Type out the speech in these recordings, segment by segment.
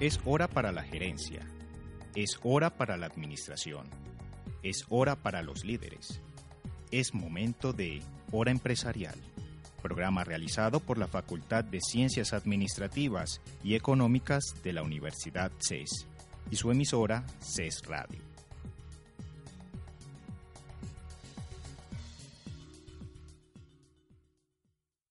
Es hora para la gerencia. Es hora para la administración. Es hora para los líderes. Es momento de Hora Empresarial, programa realizado por la Facultad de Ciencias Administrativas y Económicas de la Universidad CES y su emisora CES Radio.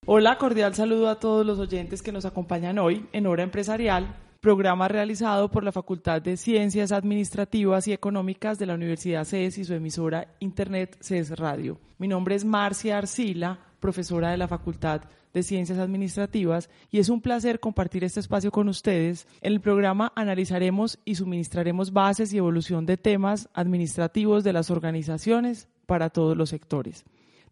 Hola, cordial saludo a todos los oyentes que nos acompañan hoy en Hora Empresarial, programa realizado por la Facultad de Ciencias Administrativas y Económicas de la Universidad CES y su emisora Internet CES Radio. Mi nombre es Marcia Arcila, profesora de la Facultad de Ciencias Administrativas, y es un placer compartir este espacio con ustedes. En el programa analizaremos y suministraremos bases y evolución de temas administrativos de las organizaciones para todos los sectores.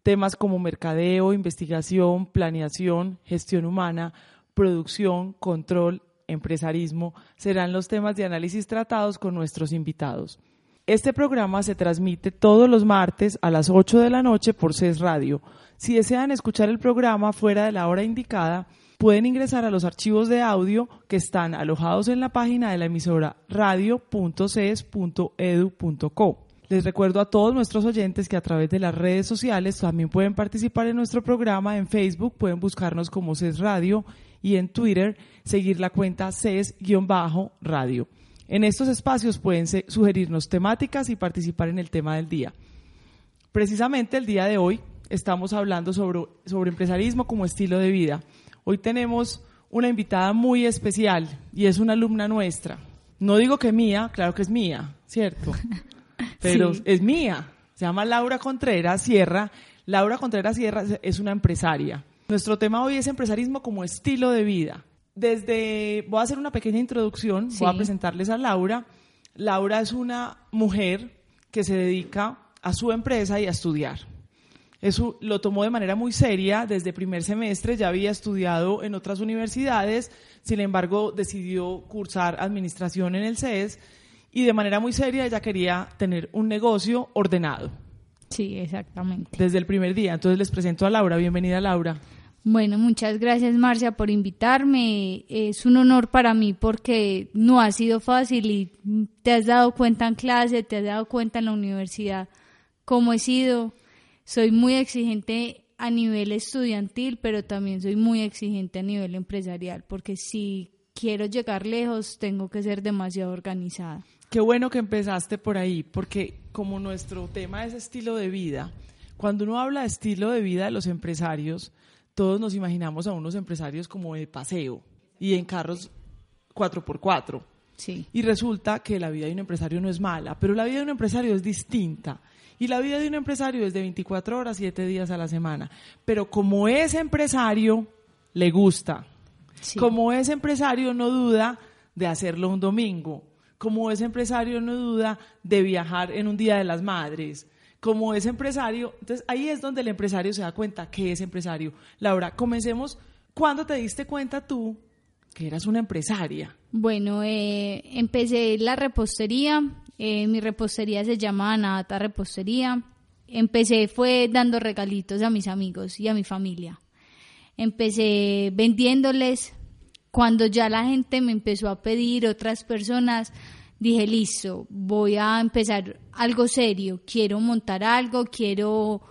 Temas como mercadeo, investigación, planeación, gestión humana, producción, control, empresarismo serán los temas de análisis tratados con nuestros invitados. Este programa se transmite todos los martes a las 8 de la noche por CES Radio. Si desean escuchar el programa fuera de la hora indicada, pueden ingresar a los archivos de audio que están alojados en la página de la emisora radio.ces.edu.co. Les recuerdo a todos nuestros oyentes que a través de las redes sociales también pueden participar en nuestro programa. En Facebook pueden buscarnos como CES Radio y en Twitter seguir la cuenta CES-radio. En estos espacios pueden sugerirnos temáticas y participar en el tema del día. Precisamente el día de hoy estamos hablando sobre, sobre empresarismo como estilo de vida. Hoy tenemos una invitada muy especial y es una alumna nuestra. No digo que mía, claro que es mía, ¿cierto? pero Sí. es mía. Se llama Laura Contreras Sierra. Laura Contreras Sierra es una empresaria. Nuestro tema hoy es empresarismo como estilo de vida. Desde, voy a hacer una pequeña introducción, voy a Sí. presentarles a Laura. Laura es una mujer que se dedica a su empresa y a estudiar. Eso lo tomó de manera muy seria desde primer semestre, ya había estudiado en otras universidades, sin embargo decidió cursar administración en el CES y de manera muy seria ella quería tener un negocio ordenado Sí, exactamente. desde el primer día. Entonces les presento a Laura, bienvenida Laura. Bueno, muchas gracias Marcia por invitarme. Es un honor para mí porque no ha sido fácil y te has dado cuenta en clase, te has dado cuenta en la universidad cómo he sido. Soy muy exigente a nivel estudiantil, pero también soy muy exigente a nivel empresarial porque si quiero llegar lejos tengo que ser demasiado organizada. Qué bueno que empezaste por ahí, porque como nuestro tema es estilo de vida, cuando uno habla de estilo de vida de los empresarios, todos nos imaginamos a unos empresarios como de paseo y en carros 4x4. Sí. Y resulta que la vida de un empresario no es mala, pero la vida de un empresario es distinta. Y la vida de un empresario es de 24 horas, 7 días a la semana. Pero como es empresario, le gusta. Sí. Como es empresario, no duda de hacerlo un domingo. Como es empresario, no duda de viajar en un Día de las Madres. Como es empresario, entonces ahí es donde el empresario se da cuenta que es empresario. Laura, comencemos. ¿Cuándo te diste cuenta tú que eras una empresaria? Bueno, eh, empecé la repostería. eh, mi repostería se llama Anata Repostería. Empecé fue dando regalitos a mis amigos y a mi familia. Empecé vendiéndoles. Cuando ya la gente me empezó a pedir otras personas, dije, listo, voy a empezar algo serio. Quiero montar algo, quiero,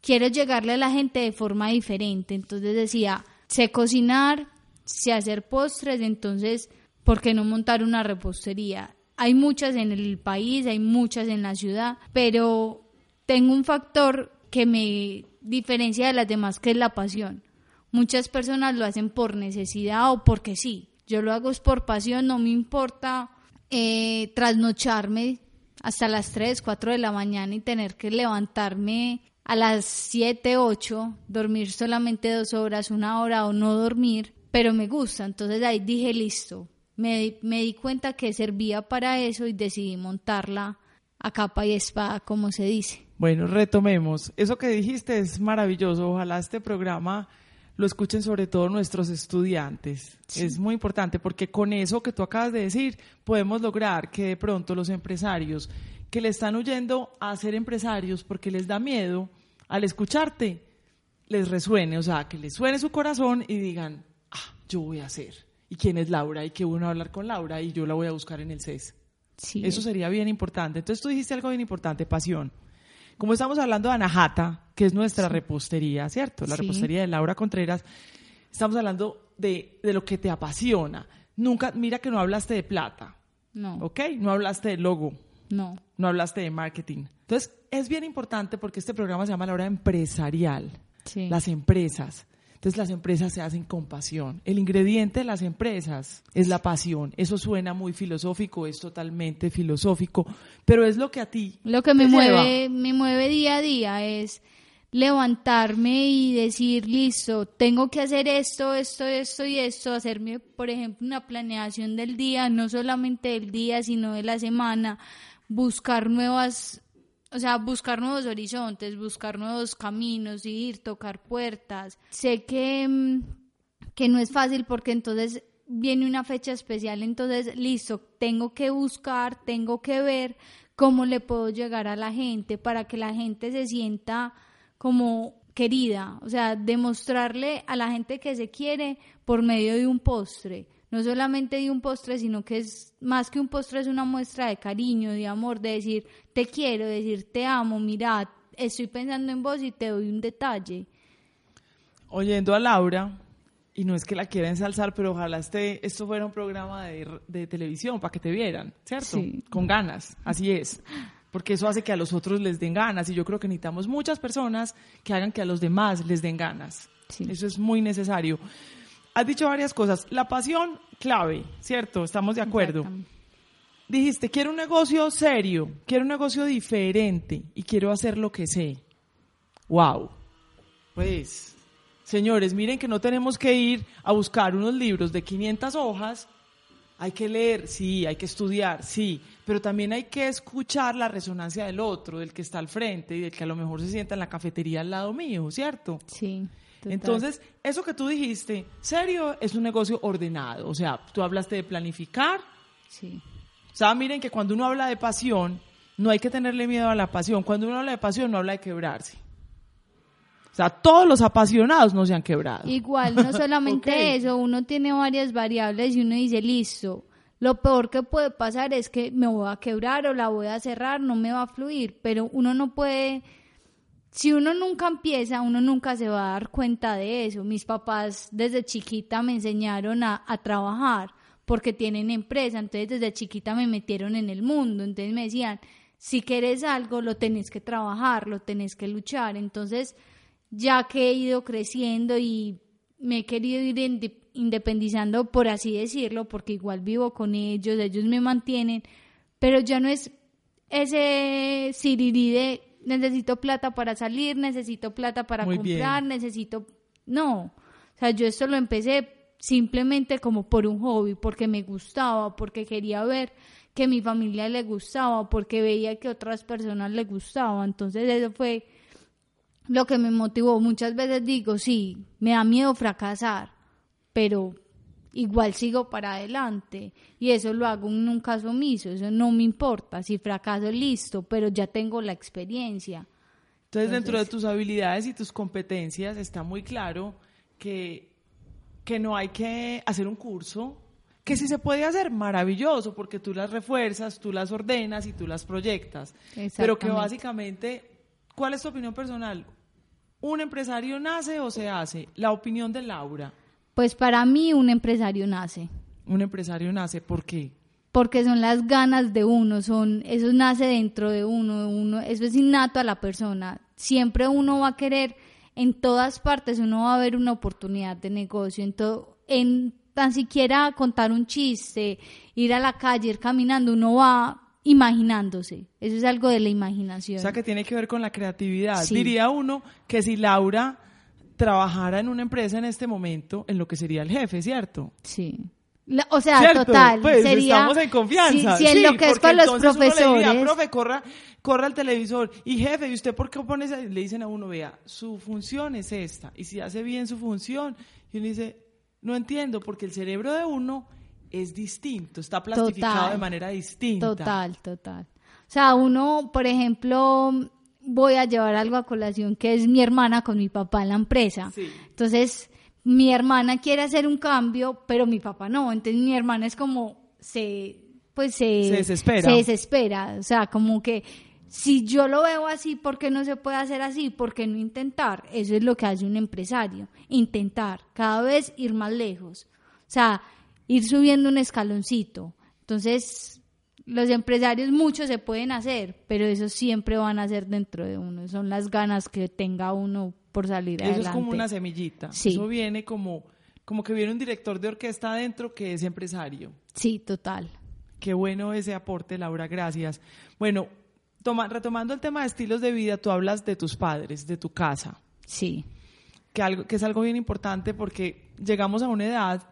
quiero llegarle a la gente de forma diferente. Entonces decía, sé cocinar, sé hacer postres, entonces, ¿por qué no montar una repostería? Hay muchas en el país, hay muchas en la ciudad, pero tengo un factor que me diferencia de las demás, que es la pasión. Muchas personas lo hacen por necesidad o porque sí. Yo lo hago es por pasión, no me importa eh, trasnocharme hasta las 3, 4 de la mañana y tener que levantarme a las 7, 8, dormir solamente dos horas, una hora o no dormir, pero me gusta. Entonces ahí dije, listo, me, me di cuenta que servía para eso y decidí montarla a capa y espada, como se dice. Bueno, retomemos. Eso que dijiste es maravilloso. Ojalá este programa lo escuchen sobre todo nuestros estudiantes. Es muy importante porque con eso que tú acabas de decir podemos lograr que de pronto los empresarios que le están huyendo a ser empresarios porque les da miedo, al escucharte, les resuene, o sea, que les suene su corazón y digan, ah, yo voy a hacer. y quién es Laura y que uno a hablar con Laura y yo la voy a buscar en el CES. Sí. Eso sería bien importante. Entonces tú dijiste algo bien importante, pasión. Como estamos hablando de Anahata, que es nuestra repostería, ¿cierto? La Sí. repostería de Laura Contreras, estamos hablando de, de lo que te apasiona. Nunca, mira que no hablaste de plata, No, ¿ok? No hablaste de logo, no. no hablaste de marketing. Entonces, es bien importante porque este programa se llama La Hora Empresarial, Sí. las empresas. Entonces, las empresas se hacen con pasión. El ingrediente de las empresas es la pasión. Eso suena muy filosófico, es totalmente filosófico, pero es lo que a ti Lo que me mueve, me mueve día a día es levantarme y decir, listo, tengo que hacer esto, esto, esto y esto, hacerme, por ejemplo, una planeación del día, no solamente del día, sino de la semana, buscar nuevas, o sea, buscar nuevos horizontes, buscar nuevos caminos, ir, tocar puertas. Sé que, mm, que no es fácil porque entonces viene una fecha especial, entonces, listo, tengo que buscar, tengo que ver cómo le puedo llegar a la gente para que la gente se sienta como querida, o sea, demostrarle a la gente que se quiere por medio de un postre, no solamente de un postre, sino que es más que un postre, es una muestra de cariño, de amor, de decir te quiero, de decir te amo, mira, estoy pensando en vos y te doy un detalle. oyendo a Laura, y no es que la quiera ensalzar, pero ojalá este, esto fuera un programa de, de televisión para que te vieran, ¿cierto? Sí. Con ganas, así es. Porque eso hace que a los otros les den ganas, y yo creo que necesitamos muchas personas que hagan que a los demás les den ganas. Sí. Eso es muy necesario. Has dicho varias cosas. La pasión, clave, ¿cierto? Estamos de acuerdo. Dijiste, quiero un negocio serio, quiero un negocio diferente y quiero hacer lo que sé. Wow. Pues, señores, miren que no tenemos que ir a buscar unos libros de 500 hojas. Hay que leer, sí, hay que estudiar, sí, pero también hay que escuchar la resonancia del otro, del que está al frente y del que a lo mejor se sienta en la cafetería al lado mío, ¿cierto? Sí. Total. Entonces, eso que tú dijiste, serio, es un negocio ordenado. O sea, tú hablaste de planificar, Sí. o sea, miren que cuando uno habla de pasión, no hay que tenerle miedo a la pasión. Cuando uno habla de pasión, no habla de quebrarse. O sea, todos los apasionados no se han quebrado. Igual, no solamente eso, uno tiene varias variables y uno dice, listo, lo peor que puede pasar es que me voy a quebrar o la voy a cerrar, no me va a fluir, pero uno no puede, si uno nunca empieza, uno nunca se va a dar cuenta de eso. Mis papás desde chiquita me enseñaron a, a trabajar porque tienen empresa, entonces desde chiquita me metieron en el mundo, entonces me decían, si quieres algo, lo tenés que trabajar, lo tenés que luchar, entonces ya que he ido creciendo y me he querido ir inde- independizando, por así decirlo, porque igual vivo con ellos, ellos me mantienen, pero ya no es ese sirirí de necesito plata para salir, necesito plata para Muy bien. comprar, necesito... No, o sea, yo esto lo empecé simplemente como por un hobby, porque me gustaba, porque quería ver que a mi familia le gustaba, porque veía que otras personas le gustaba, entonces eso fue lo que me motivó. Muchas veces digo, sí, me da miedo fracasar, pero igual sigo para adelante. Y eso lo hago en un caso omiso, eso no me importa. Si fracaso, listo, pero ya tengo la experiencia. Entonces, dentro de tus habilidades y tus competencias está muy claro que, que no hay que hacer un curso, que si se puede hacer, maravilloso, porque tú las refuerzas, tú las ordenas y tú las proyectas. Pero que básicamente, ¿cuál es tu opinión personal? ¿Un empresario nace o se hace? La opinión de Laura. Pues para mí un empresario nace, Un empresario nace, ¿por qué? porque son las ganas de uno, son eso nace dentro de uno, uno eso es innato a la persona. Siempre uno va a querer en todas partes uno va a ver una oportunidad de negocio, en todo en tan siquiera contar un chiste, ir a la calle, ir caminando, uno va imaginándose. Eso es algo de la imaginación. O sea, que tiene que ver con la creatividad. Sí. Diría uno que si Laura trabajara en una empresa en este momento, en lo que sería el jefe, ¿cierto? Sí. La- o sea, ¿Cierto? total, Pues sería estamos en confianza. Si, si en Sí, lo que es porque con los entonces uno le profesores, diría, profe, corra, corra al televisor. Y jefe, ¿y usted por qué pone esa? Le dicen a uno, vea, su función es esta. Y si hace bien su función, y uno dice, no entiendo, porque el cerebro de uno es distinto, está plastificado Total. de manera distinta. Total, total. O sea, uno, por ejemplo, voy a llevar algo a colación que es mi hermana con mi papá en la empresa. Sí. Entonces, mi hermana quiere hacer un cambio, pero mi papá no. Entonces mi hermana es como, se, pues se, Se desespera. Se desespera. O sea, como que si yo lo veo así, ¿por qué no se puede hacer así? ¿Por qué no intentar? Eso es lo que hace un empresario. Intentar, cada vez ir más lejos. O sea, ir subiendo un escaloncito. Entonces, los empresarios muchos se pueden hacer, pero eso siempre van a ser dentro de uno. Son las ganas que tenga uno por salir Eso adelante. es como una semillita. Sí. Eso viene como, como que viene un director de orquesta adentro que es empresario. Sí, total. Qué bueno ese aporte, Laura, gracias. Bueno, toma- retomando el tema de estilos de vida, tú hablas de tus padres, de tu casa, Sí. que, algo, que es algo bien importante porque llegamos a una edad,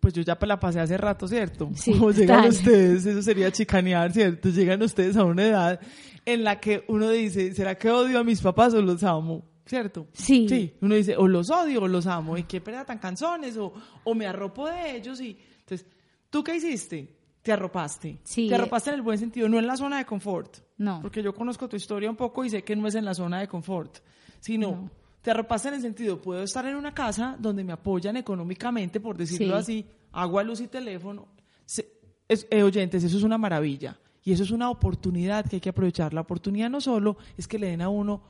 pues yo ya la pasé hace rato, ¿cierto? Sí, Como llegan total. ustedes, eso sería chicanear, ¿cierto? Llegan ustedes a una edad en la que uno dice, ¿será que odio a mis papás o los amo? ¿Cierto? Sí. Sí, uno dice, o los odio o los amo, y qué pena tan canzones, o, o me arropo de ellos, y entonces, ¿tú qué hiciste? Te arropaste. Sí. Te arropaste en el buen sentido, no en la zona de confort. No. Porque yo conozco tu historia un poco y sé que no es en la zona de confort, sino No. Te arropaste en el sentido, puedo estar en una casa donde me apoyan económicamente, por decirlo Sí. así, agua, luz y teléfono. Se- es- eh, oyentes, eso es una maravilla. Y eso es una oportunidad que hay que aprovechar. La oportunidad no solo es que le den a uno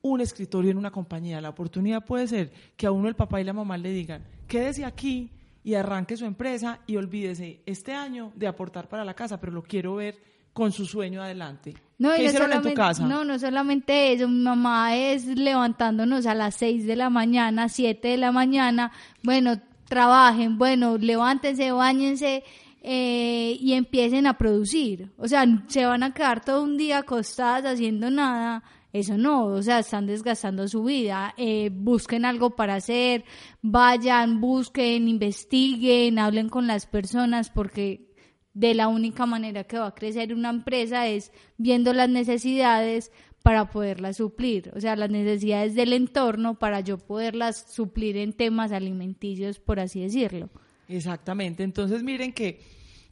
un escritorio en una compañía. La oportunidad puede ser que a uno el papá y la mamá le digan, quédese aquí y arranque su empresa y olvídese este año de aportar para la casa, pero lo quiero ver con su sueño adelante. No, ¿Qué y no hicieron en tu solamente, casa? no, no solamente eso, mi mamá es levantándonos a las 6 de la mañana, 7 de la mañana, bueno, trabajen, bueno, levántense, bañense eh, y empiecen a producir. O sea, se van a quedar todo un día acostadas haciendo nada. Eso no, o sea, están desgastando su vida. Eh, busquen algo para hacer, vayan, busquen, investiguen, hablen con las personas porque de la única manera que va a crecer una empresa es viendo las necesidades para poderlas suplir, o sea, las necesidades del entorno para yo poderlas suplir en temas alimenticios, por así decirlo. Exactamente. Entonces, miren que,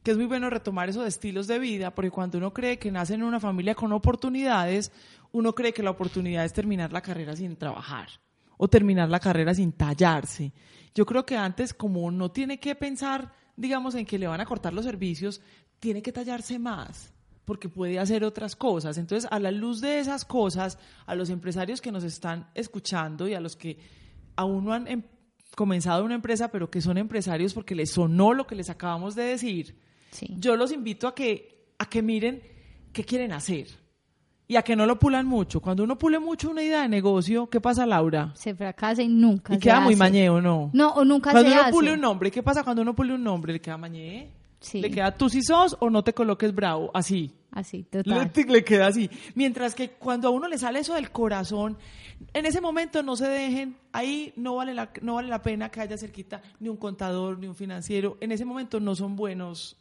que es muy bueno retomar esos estilos de vida, porque cuando uno cree que nace en una familia con oportunidades, uno cree que la oportunidad es terminar la carrera sin trabajar o terminar la carrera sin tallarse. Yo creo que antes, como no tiene que pensar, digamos, en que le van a cortar los servicios, tiene que tallarse más porque puede hacer otras cosas. Entonces, a la luz de esas cosas, a los empresarios que nos están escuchando y a los que aún no han em- comenzado una empresa, pero que son empresarios porque les sonó lo que les acabamos de decir, Sí. yo los invito a que, a que miren qué quieren hacer y a que no lo pulan mucho. Cuando uno pule mucho una idea de negocio, ¿qué pasa, Laura? Se fracasa y nunca Y se queda muy hace. mañeo, ¿no? No, o nunca Cuando se uno hace. pule un nombre, ¿qué pasa cuando uno pule un nombre? ¿Le queda mañé? Sí. ¿Le queda tú si sos o no te coloques bravo? Así. Así, Le, total. le queda así. Mientras que cuando a uno le sale eso del corazón, en ese momento no se dejen, ahí no vale la, no vale la pena que haya cerquita ni un contador ni un financiero. En ese momento no son buenos.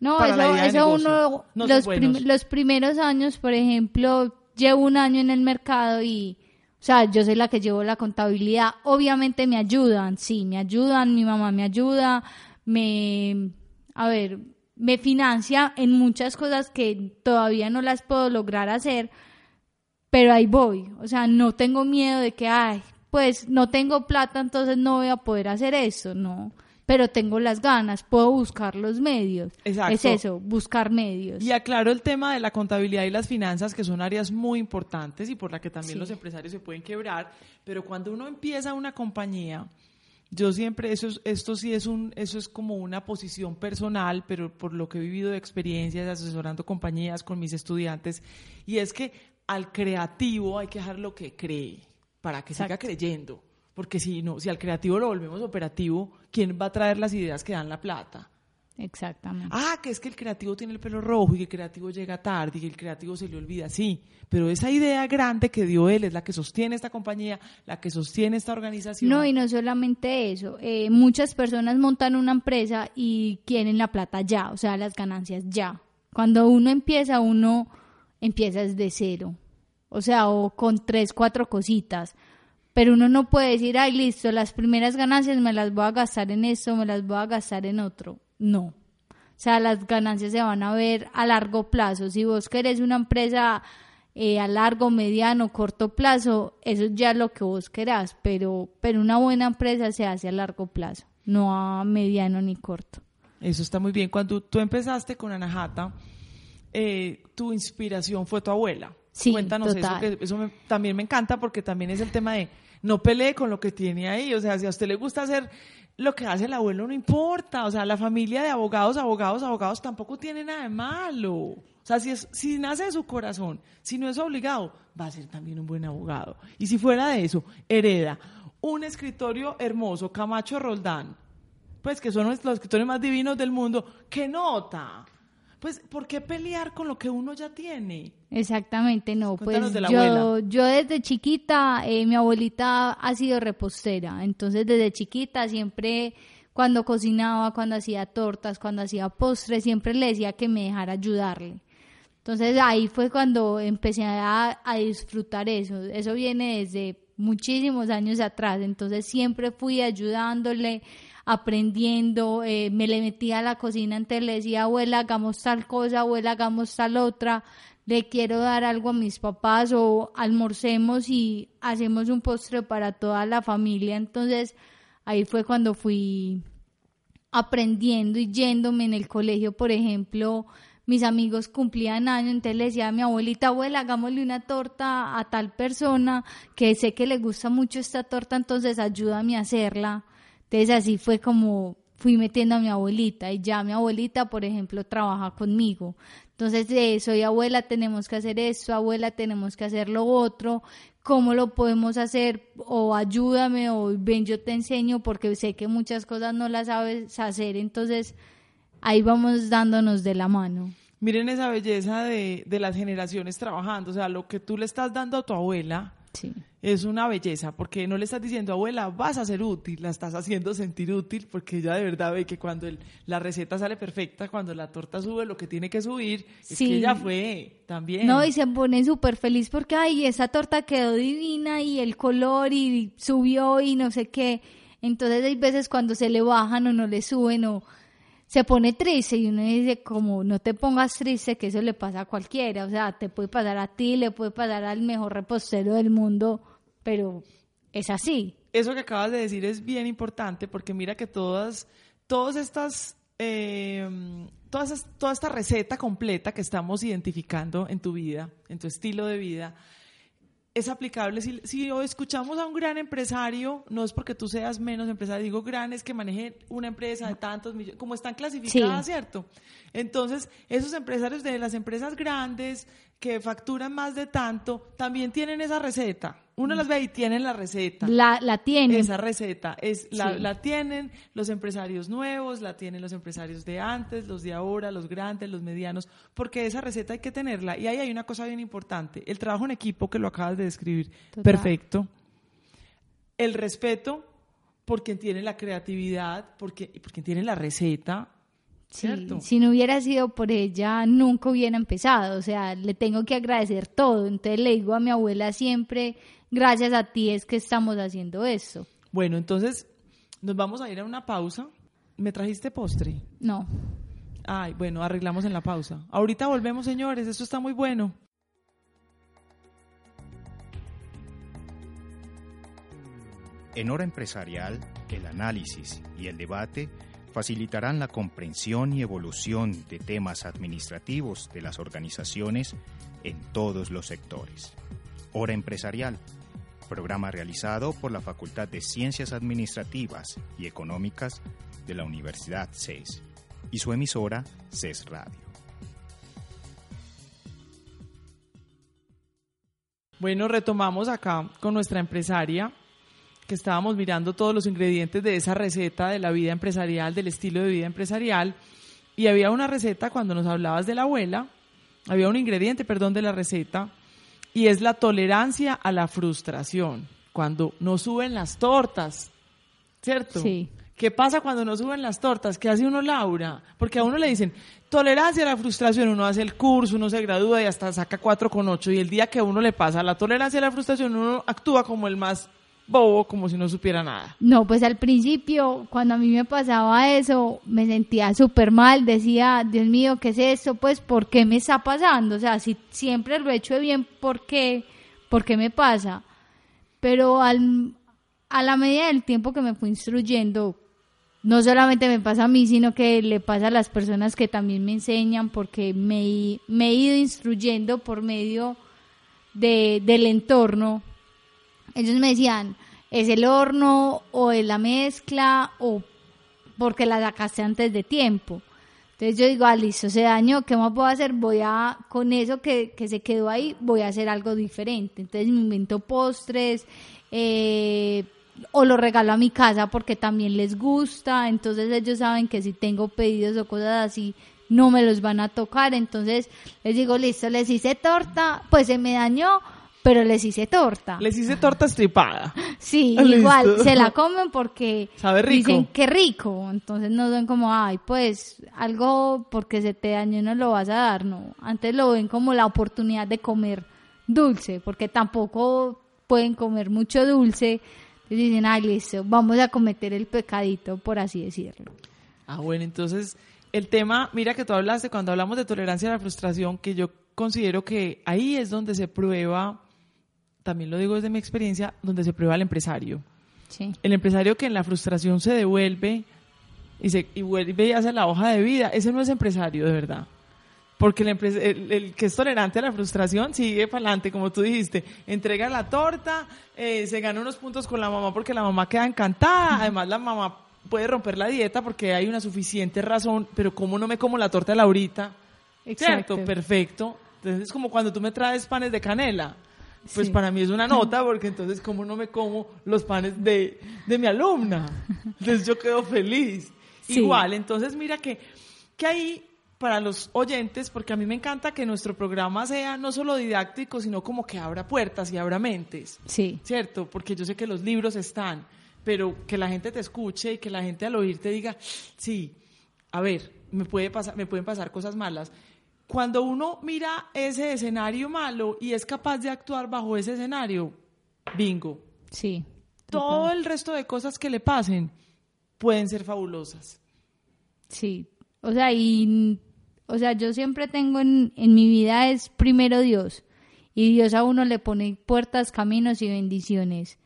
No, para la eso, idea eso uno, No los, prim- los primeros años, por ejemplo, llevo un año en el mercado y, o sea, yo soy la que llevo la contabilidad. Obviamente me ayudan, sí, me ayudan, mi mamá me ayuda, me, a ver, me financia en muchas cosas que todavía no las puedo lograr hacer, pero ahí voy. O sea, no tengo miedo de que, ay, pues no tengo plata, entonces no voy a poder hacer eso, no. Pero tengo las ganas, puedo buscar los medios. Exacto. Es eso, buscar medios. Y aclaro el tema de la contabilidad y las finanzas, que son áreas muy importantes y por la que también Sí. los empresarios se pueden quebrar. Pero cuando uno empieza una compañía, yo siempre, eso es, esto sí es un, eso es como una posición personal, pero por lo que he vivido de experiencias asesorando compañías con mis estudiantes, y es que al creativo hay que dejar lo que cree para que siga creyendo. Porque si no, si al creativo lo volvemos operativo, ¿quién va a traer las ideas que dan la plata? Exactamente. Ah, que es que el creativo tiene el pelo rojo y que el creativo llega tarde y que el creativo se le olvida. Sí, pero esa idea grande que dio él es la que sostiene esta compañía, la que sostiene esta organización. No, y no solamente eso. eh, muchas personas montan una empresa y quieren la plata ya, o sea, las ganancias ya. Cuando uno empieza, uno empieza desde cero. O sea, o con tres, cuatro cositas. Pero uno no puede decir, ay, listo, las primeras ganancias me las voy a gastar en esto, me las voy a gastar en otro. No. O sea, las ganancias se van a ver a largo plazo. Si vos querés una empresa eh, a largo, mediano, corto plazo, eso ya es lo que vos querás, pero, pero una buena empresa se hace a largo plazo, no a mediano ni corto. Eso está muy bien. Cuando tú empezaste con Anahata, eh, tu inspiración fue tu abuela. Sí, Cuéntanos eso, que eso también me encanta porque también es el tema de no pelee con lo que tiene ahí. O sea, si a usted le gusta hacer lo que hace el abuelo, no importa. O sea, la familia de abogados, abogados, abogados tampoco tiene nada de malo. O sea, si, es, si nace de su corazón, si no es obligado, va a ser también un buen abogado. Y si fuera de eso, hereda un escritorio hermoso, Camacho Roldán, pues que son los escritores más divinos del mundo, ¿qué nota? Pues, ¿por qué pelear con lo que uno ya tiene? Exactamente, no. pues yo, yo desde chiquita, eh, mi abuelita ha sido repostera, entonces desde chiquita siempre cuando cocinaba, cuando hacía tortas, cuando hacía postres, siempre le decía que me dejara ayudarle. Entonces ahí fue cuando empecé a, a disfrutar eso. Eso viene desde muchísimos años atrás, entonces siempre fui ayudándole, aprendiendo, eh, me le metía a la cocina, entonces le decía, abuela, hagamos tal cosa, abuela, hagamos tal otra, le quiero dar algo a mis papás o almorcemos y hacemos un postre para toda la familia. Entonces ahí fue cuando fui aprendiendo y yéndome en el colegio, por ejemplo, mis amigos cumplían años, entonces le decía a mi abuelita, abuela, hagámosle una torta a tal persona que sé que le gusta mucho esta torta, entonces ayúdame a hacerla. Entonces así fue como fui metiendo a mi abuelita y ya mi abuelita, por ejemplo, trabaja conmigo. Entonces, de soy abuela, tenemos que hacer esto, abuela, tenemos que hacer lo otro, ¿cómo lo podemos hacer? O ayúdame, o ven, yo te enseño, porque sé que muchas cosas no las sabes hacer, entonces ahí vamos dándonos de la mano. Miren esa belleza de, de las generaciones trabajando, o sea, lo que tú le estás dando a tu abuela, es una belleza, porque no le estás diciendo, abuela, vas a ser útil, la estás haciendo sentir útil, porque ella de verdad ve que cuando la receta sale perfecta, cuando la torta sube lo que tiene que subir, es que ella fue también. No, y se pone súper feliz porque, ay, esa torta quedó divina y el color y subió y no sé qué. Entonces hay veces cuando se le bajan o no le suben o se pone triste y uno dice como no te pongas triste que eso le pasa a cualquiera, o sea, te puede pasar a ti, le puede pasar al mejor repostero del mundo, pero es así. Eso que acabas de decir es bien importante porque mira que todas, todas estas, eh, todas, toda esta receta completa que estamos identificando en tu vida, en tu estilo de vida, es aplicable. Si, si escuchamos a un gran empresario, no es porque tú seas menos empresario, digo gran es que maneje una empresa de tantos millones, como están clasificadas, ¿cierto? Entonces, esos empresarios de las empresas grandes que facturan más de tanto, también tienen esa receta. Uno las ve y tienen la receta. La, la tienen. Esa receta. Es, la, la, tienen los empresarios nuevos, la tienen los empresarios de antes, los de ahora, los grandes, los medianos, porque esa receta hay que tenerla. Y ahí hay una cosa bien importante, el trabajo en equipo que lo acabas de describir. Perfecto. El respeto por quien tiene la creatividad, por quien, por quien tiene la receta, si no hubiera sido por ella, nunca hubiera empezado. O sea, le tengo que agradecer todo. Entonces le digo a mi abuela siempre, gracias a ti es que estamos haciendo esto. Bueno, entonces nos vamos a ir a una pausa. ¿Me trajiste postre? No. Ay, bueno, arreglamos en la pausa. Ahorita volvemos, señores. Esto está muy bueno. En hora empresarial, el análisis y el debate facilitarán la comprensión y evolución de temas administrativos de las organizaciones en todos los sectores. Hora Empresarial, programa realizado por la Facultad de Ciencias Administrativas y Económicas de la Universidad CES y su emisora CES Radio. Bueno, retomamos acá con nuestra empresaria que estábamos mirando todos los ingredientes de esa receta de la vida empresarial, del estilo de vida empresarial, y había una receta cuando nos hablabas de la abuela, había un ingrediente, perdón, de la receta, y es la tolerancia a la frustración, cuando no suben las tortas, ¿cierto? Sí. ¿Qué pasa cuando no suben las tortas? ¿Qué hace uno, Laura? Porque a uno le dicen, tolerancia a la frustración, uno hace el curso, uno se gradúa y hasta saca 4 con 8, y el día que a uno le pasa la tolerancia a la frustración, uno actúa como el más bobo como si no supiera nada. No, pues al principio, cuando a mí me pasaba eso, me sentía súper mal, decía, Dios mío, ¿qué es esto? Pues, ¿por qué me está pasando? O sea, si siempre lo he hecho bien, ¿por qué? ¿Por qué me pasa? Pero al, a la medida del tiempo que me fui instruyendo, no solamente me pasa a mí, sino que le pasa a las personas que también me enseñan, porque me, me he ido instruyendo por medio de, del entorno. Ellos me decían, es el horno o es la mezcla o porque la sacaste antes de tiempo. Entonces yo digo, ah, listo, se dañó, ¿qué más puedo hacer? Voy a, con eso que, que se quedó ahí, voy a hacer algo diferente. Entonces me invento postres, eh, o lo regalo a mi casa porque también les gusta, entonces ellos saben que si tengo pedidos o cosas así, no me los van a tocar, entonces les digo, listo, les hice torta, pues se me dañó, pero les hice torta. Les hice torta estripada. Sí, igual, se la comen porque Sabe rico. dicen que rico, entonces no ven como, ay, pues algo porque se te dañó no lo vas a dar, no, antes lo ven como la oportunidad de comer dulce, porque tampoco pueden comer mucho dulce, entonces dicen, ay, listo, vamos a cometer el pecadito, por así decirlo. Ah, bueno, entonces el tema, mira que tú hablaste cuando hablamos de tolerancia a la frustración, que yo considero que ahí es donde se prueba, también lo digo desde mi experiencia, donde se prueba el empresario. Sí. El empresario que en la frustración se devuelve y, se, y vuelve y hace la hoja de vida, ese no es empresario de verdad. Porque el, el- el que es tolerante a la frustración sigue para adelante, como tú dijiste. Entrega la torta, eh, se gana unos puntos con la mamá porque la mamá queda encantada. Además, la mamá puede romper la dieta porque hay una suficiente razón. Pero, ¿cómo no me como la torta de Laurita? Exacto. ¿Cierto? Perfecto. Entonces, es como cuando tú me traes panes de canela. Pues Sí. para mí es una nota, porque entonces, ¿cómo no me como los panes de, de mi alumna? Entonces, yo quedo feliz. Sí. Igual, entonces, mira que, que ahí, para los oyentes, porque a mí me encanta que nuestro programa sea no solo didáctico, sino como que abra puertas y abra mentes. Sí. ¿cierto? Porque yo sé que los libros están, pero que la gente te escuche y que la gente al oír te diga, sí, a ver, me, puede pasar, me pueden pasar cosas malas. Cuando uno mira ese escenario malo y es capaz de actuar bajo ese escenario, bingo. Sí. Todo el resto de cosas que le pasen pueden ser fabulosas. Sí, o sea, y, o sea, yo siempre tengo en, en mi vida es primero Dios, y Dios a uno le pone puertas, caminos y bendiciones.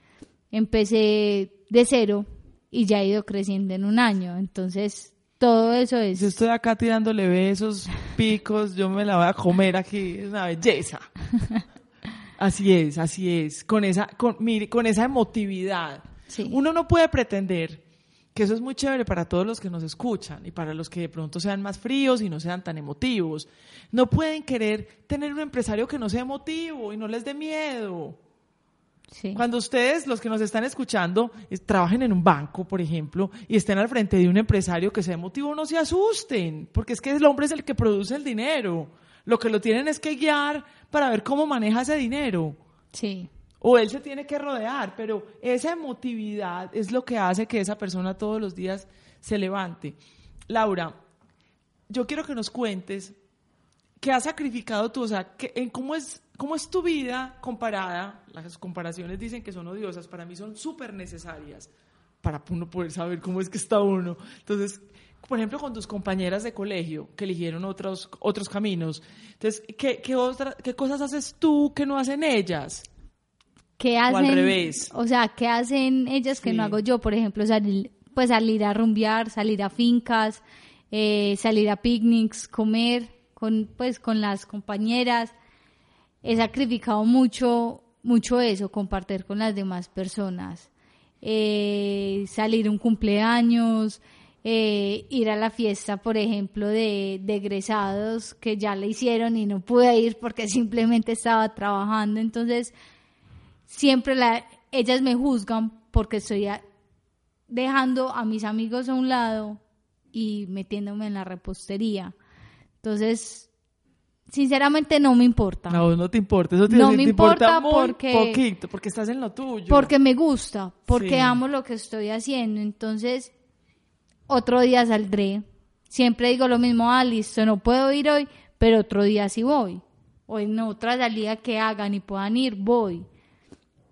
Empecé de cero y ya he ido creciendo en un año, entonces todo eso es... Yo estoy acá tirándole besos, picos, yo me la voy a comer aquí, es una belleza. Así es, así es, con esa, con, mire, con esa emotividad. Sí. Uno no puede pretender que eso es muy chévere para todos los que nos escuchan y para los que de pronto sean más fríos y no sean tan emotivos. No pueden querer tener un empresario que no sea emotivo y no les dé miedo. Sí. Cuando ustedes, los que nos están escuchando, es- trabajen en un banco, por ejemplo, y estén al frente de un empresario que sea emotivo, no se asusten, porque es que el hombre es el que produce el dinero. Lo que lo tienen es que guiar para ver cómo maneja ese dinero. Sí, O él se tiene que rodear, pero esa emotividad es lo que hace que esa persona todos los días se levante. Laura, yo quiero que nos cuentes qué has sacrificado tú, o sea, que- en cómo es, cómo es tu vida comparada, las comparaciones dicen que son odiosas, para mí son súper necesarias para uno poder saber cómo es que está uno. Entonces, por ejemplo, con tus compañeras de colegio que eligieron otros, otros caminos, entonces, ¿qué, qué, otra- ¿qué cosas haces tú que no hacen ellas? ¿Qué al hacen? revés. O sea, ¿qué hacen ellas que Sí. no hago yo? Por ejemplo, salir, pues salir a rumbear, salir a fincas, eh, salir a picnics, comer con, pues, con las compañeras. He sacrificado mucho, mucho eso, compartir con las demás personas. Eh, salir un cumpleaños, eh, ir a la fiesta, por ejemplo, de, de egresados que ya le hicieron y no pude ir porque simplemente estaba trabajando. Entonces, siempre la, ellas me juzgan porque estoy dejando a mis amigos a un lado y metiéndome en la repostería. Entonces, sinceramente no me importa. No, no te importa, eso te, No te me importa muy porque- poquito, porque estás en lo tuyo. Porque me gusta, porque Sí. amo lo que estoy haciendo. Entonces, otro día saldré. Siempre digo lo mismo, ah, listo, no puedo ir hoy, pero otro día sí voy. O en otra salida que hagan y puedan ir, voy.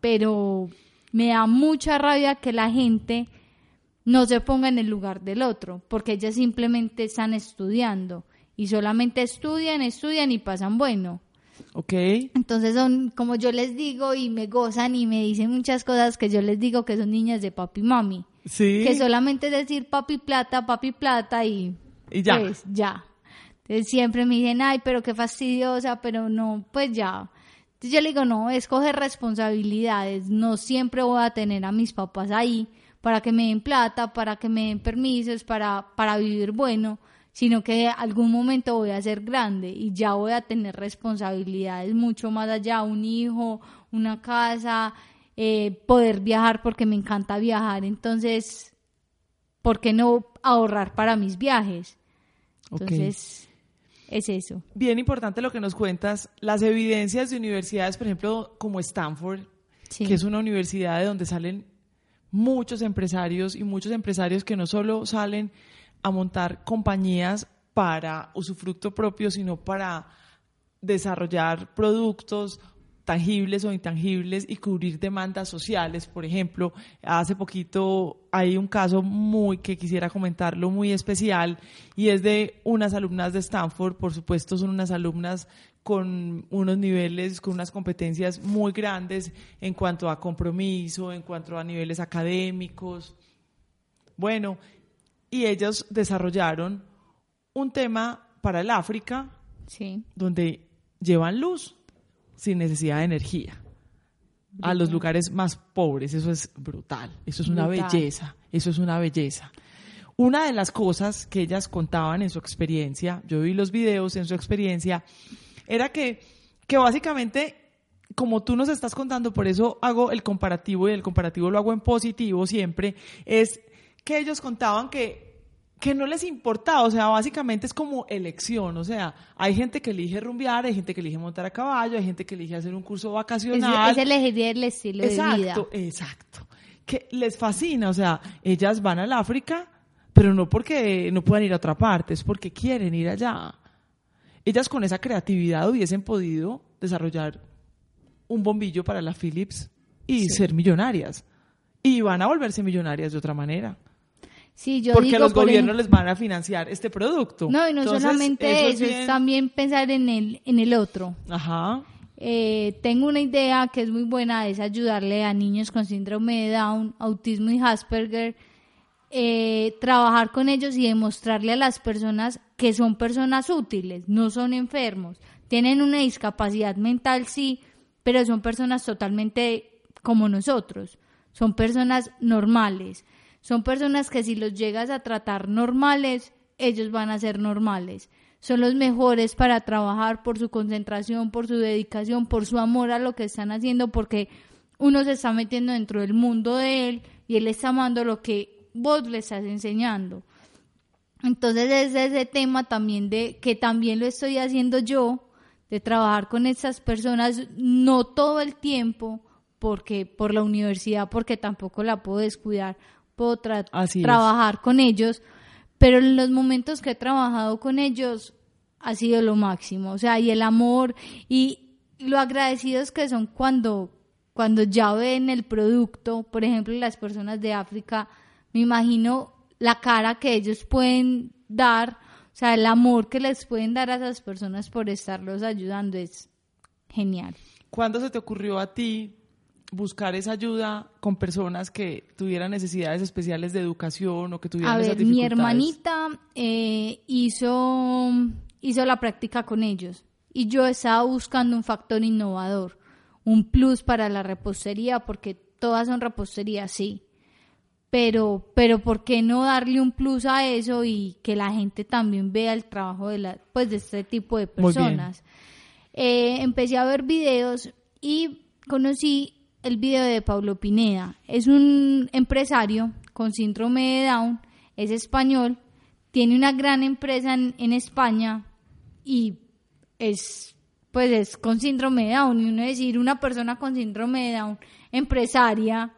Pero me da mucha rabia que la gente no se ponga en el lugar del otro, porque ellas simplemente están estudiando y solamente estudian, estudian y pasan bueno. Ok. Entonces son, como yo les digo, y me gozan y me dicen muchas cosas que yo les digo que son niñas de papi y mami. Sí. Que solamente es decir papi plata, papi plata y, Y ya. pues ya. Entonces siempre me dicen, ay, pero qué fastidiosa, pero no, pues ya. Entonces yo le digo, no, escoge responsabilidades. No siempre voy a tener a mis papás ahí para que me den plata, para que me den permisos, para, para vivir bueno, sino que algún momento voy a ser grande y ya voy a tener responsabilidades mucho más allá, un hijo, una casa, eh, poder viajar porque me encanta viajar. Entonces, ¿por qué no ahorrar para mis viajes? Entonces, es eso. Bien importante lo que nos cuentas, las evidencias de universidades, por ejemplo, como Stanford, Sí. que es una universidad de donde salen muchos empresarios y muchos empresarios que no solo salen a montar compañías para usufructo propio, sino para desarrollar productos tangibles o intangibles y cubrir demandas sociales. Por ejemplo, hace poquito hay un caso muy que quisiera comentarlo muy especial y es de unas alumnas de Stanford, por supuesto son unas alumnas con unos niveles, con unas competencias muy grandes en cuanto a compromiso, en cuanto a niveles académicos. Bueno, y ellos desarrollaron un tema para el África Sí. donde llevan luz sin necesidad de energía a los lugares más pobres. Eso es brutal, eso es una Brutal. belleza, eso es una belleza. Una de las cosas que ellas contaban en su experiencia, yo vi los videos en su experiencia, era que, que básicamente, como tú nos estás contando, por eso hago el comparativo y el comparativo lo hago en positivo siempre, es que ellos contaban que que no les importaba, o sea, básicamente es como elección, o sea, hay gente que elige rumbear, hay gente que elige montar a caballo, hay gente que elige hacer un curso Es, vacacional. es elegir el estilo de vida. exacto, exacto. Que les fascina, o sea, ellas van al África, pero no porque no puedan ir a otra parte, es porque quieren ir allá. Ellas con esa creatividad hubiesen podido desarrollar un bombillo para la Philips y Sí. ser millonarias. Y van a volverse millonarias de otra manera. Sí, yo porque digo, los por gobiernos ejemplo- les van a financiar este producto. No, y no Entonces, solamente eso, es también pensar en el, en el otro. Ajá. Eh, tengo una idea que es muy buena, es ayudarle a niños con síndrome de Down, autismo y Asperger, eh, trabajar con ellos y demostrarle a las personas que son personas útiles, no son enfermos, tienen una discapacidad mental, sí, pero son personas totalmente como nosotros, son personas normales, son personas que si los llegas a tratar normales, ellos van a ser normales. Son los mejores para trabajar por su concentración, por su dedicación, por su amor a lo que están haciendo, porque uno se está metiendo dentro del mundo de él y él está amando lo que vos le estás enseñando. Entonces es ese tema también de que también lo estoy haciendo yo, de trabajar con estas personas, no todo el tiempo, porque por la universidad, porque tampoco la puedo descuidar, puedo tra- Así es. trabajar con ellos, pero en los momentos que he trabajado con ellos ha sido lo máximo, o sea, y el amor y lo agradecidos que son cuando cuando ya ven el producto, por ejemplo, las personas de África, me imagino la cara que ellos pueden dar, o sea, el amor que les pueden dar a esas personas por estarlos ayudando es genial. ¿Cuándo se te ocurrió a ti buscar esa ayuda con personas que tuvieran necesidades especiales de educación o que tuvieran A esas ver, mi hermanita eh, hizo, hizo la práctica con ellos y yo estaba buscando un factor innovador, un plus para la repostería, porque todas son reposterías, sí. Pero, pero ¿por qué no darle un plus a eso y que la gente también vea el trabajo de, la, pues, de este tipo de personas? Eh, empecé a ver videos y conocí el video de Pablo Pineda. Es un empresario con síndrome de Down, es español, tiene una gran empresa en, España y es pues es con síndrome de Down. Y uno decir una persona con síndrome de Down empresaria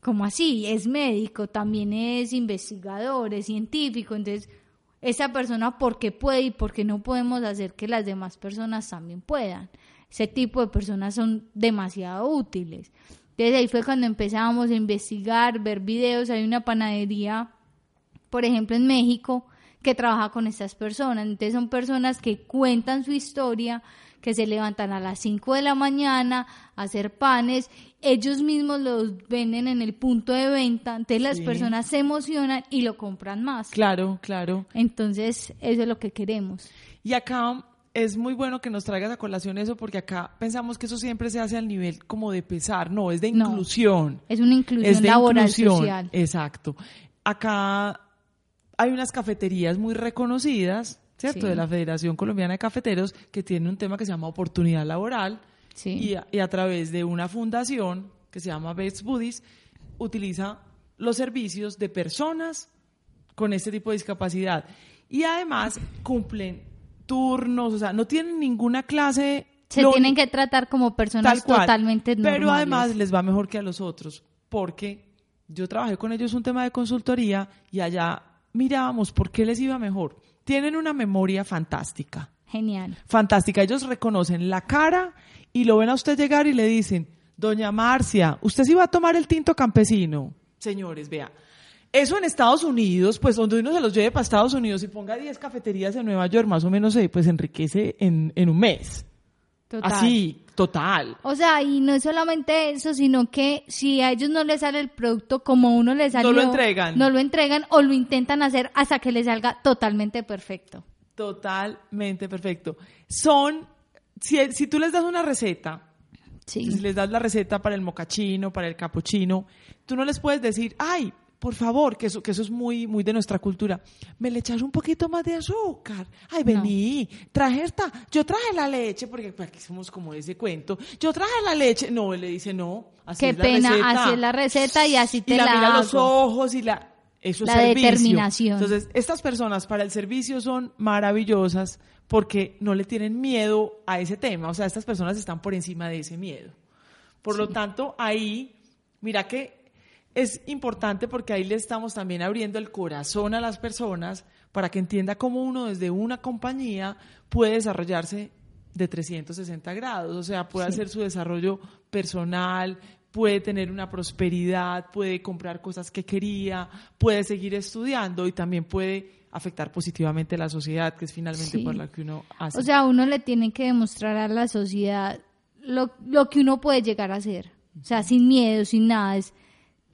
como así es médico también es investigador es científico. Entonces esa persona por qué puede y por qué no podemos hacer que las demás personas también puedan ese tipo de personas son demasiado útiles Desde ahí fue cuando empezábamos a investigar, ver videos. Hay una panadería, por ejemplo, en México, que trabaja con estas personas. Entonces son personas que cuentan su historia, que se levantan a las 5 de la mañana a hacer panes, ellos mismos los venden en el punto de venta, entonces las personas se emocionan y lo compran más. Claro, claro. Entonces, eso es lo que queremos. Y acá es muy bueno que nos traigas a colación eso porque acá pensamos que eso siempre se hace al nivel como de pesar, no, es de inclusión. es una inclusión laboral social. Exacto. Acá hay unas cafeterías muy reconocidas ¿cierto? De la Federación Colombiana de Cafeteros, que tiene un tema que se llama oportunidad laboral. Y, a, través de una fundación que se llama Best Buddies, utiliza los servicios de personas con este tipo de discapacidad. Y además cumplen turnos, o sea, no tienen ninguna clase. Se tienen que tratar como personas totalmente normales. Pero además les va mejor que a los otros, porque yo trabajé con ellos un tema de consultoría y allá mirábamos por qué les iba mejor tienen una memoria fantástica. Genial. Fantástica. Ellos reconocen la cara y lo ven a usted llegar y le dicen, doña Marcia, usted sí va a tomar el tinto campesino. Señores, vea. Eso en Estados Unidos, pues donde uno se los lleve para Estados Unidos y ponga 10 cafeterías en Nueva York, más o menos, eh, pues enriquece en, en un mes. Total. Así, total. O sea, y no es solamente eso, sino que si a ellos no les sale el producto como uno les salió, no lo entregan. No lo entregan o lo intentan hacer hasta que les salga totalmente perfecto. Totalmente perfecto. Son, si, si tú les das una receta, si les das la receta para el mocachino, para el capuchino, tú no les puedes decir, ay, por favor, que eso, que eso es muy, muy de nuestra cultura. ¿Me le echas un poquito más de azúcar? Ay, vení, traje esta, yo traje la leche, porque pues, aquí somos como ese cuento. Yo traje la leche. No, él le dice, no, así Qué pena, así es la receta y así te y la, mira los ojos y la... Eso la es determinación. Entonces, estas personas para el servicio son maravillosas porque no le tienen miedo a ese tema. O sea, estas personas están por encima de ese miedo. Por lo tanto, ahí, mira que es importante porque ahí le estamos también abriendo el corazón a las personas para que entienda cómo uno desde una compañía puede desarrollarse de 360 grados, o sea, puede hacer su desarrollo personal, puede tener una prosperidad, puede comprar cosas que quería, puede seguir estudiando y también puede afectar positivamente a la sociedad, que es finalmente por la que uno hace. O sea, uno le tiene que demostrar a la sociedad lo, lo que uno puede llegar a hacer. O sea, sin miedo, sin nada. Es,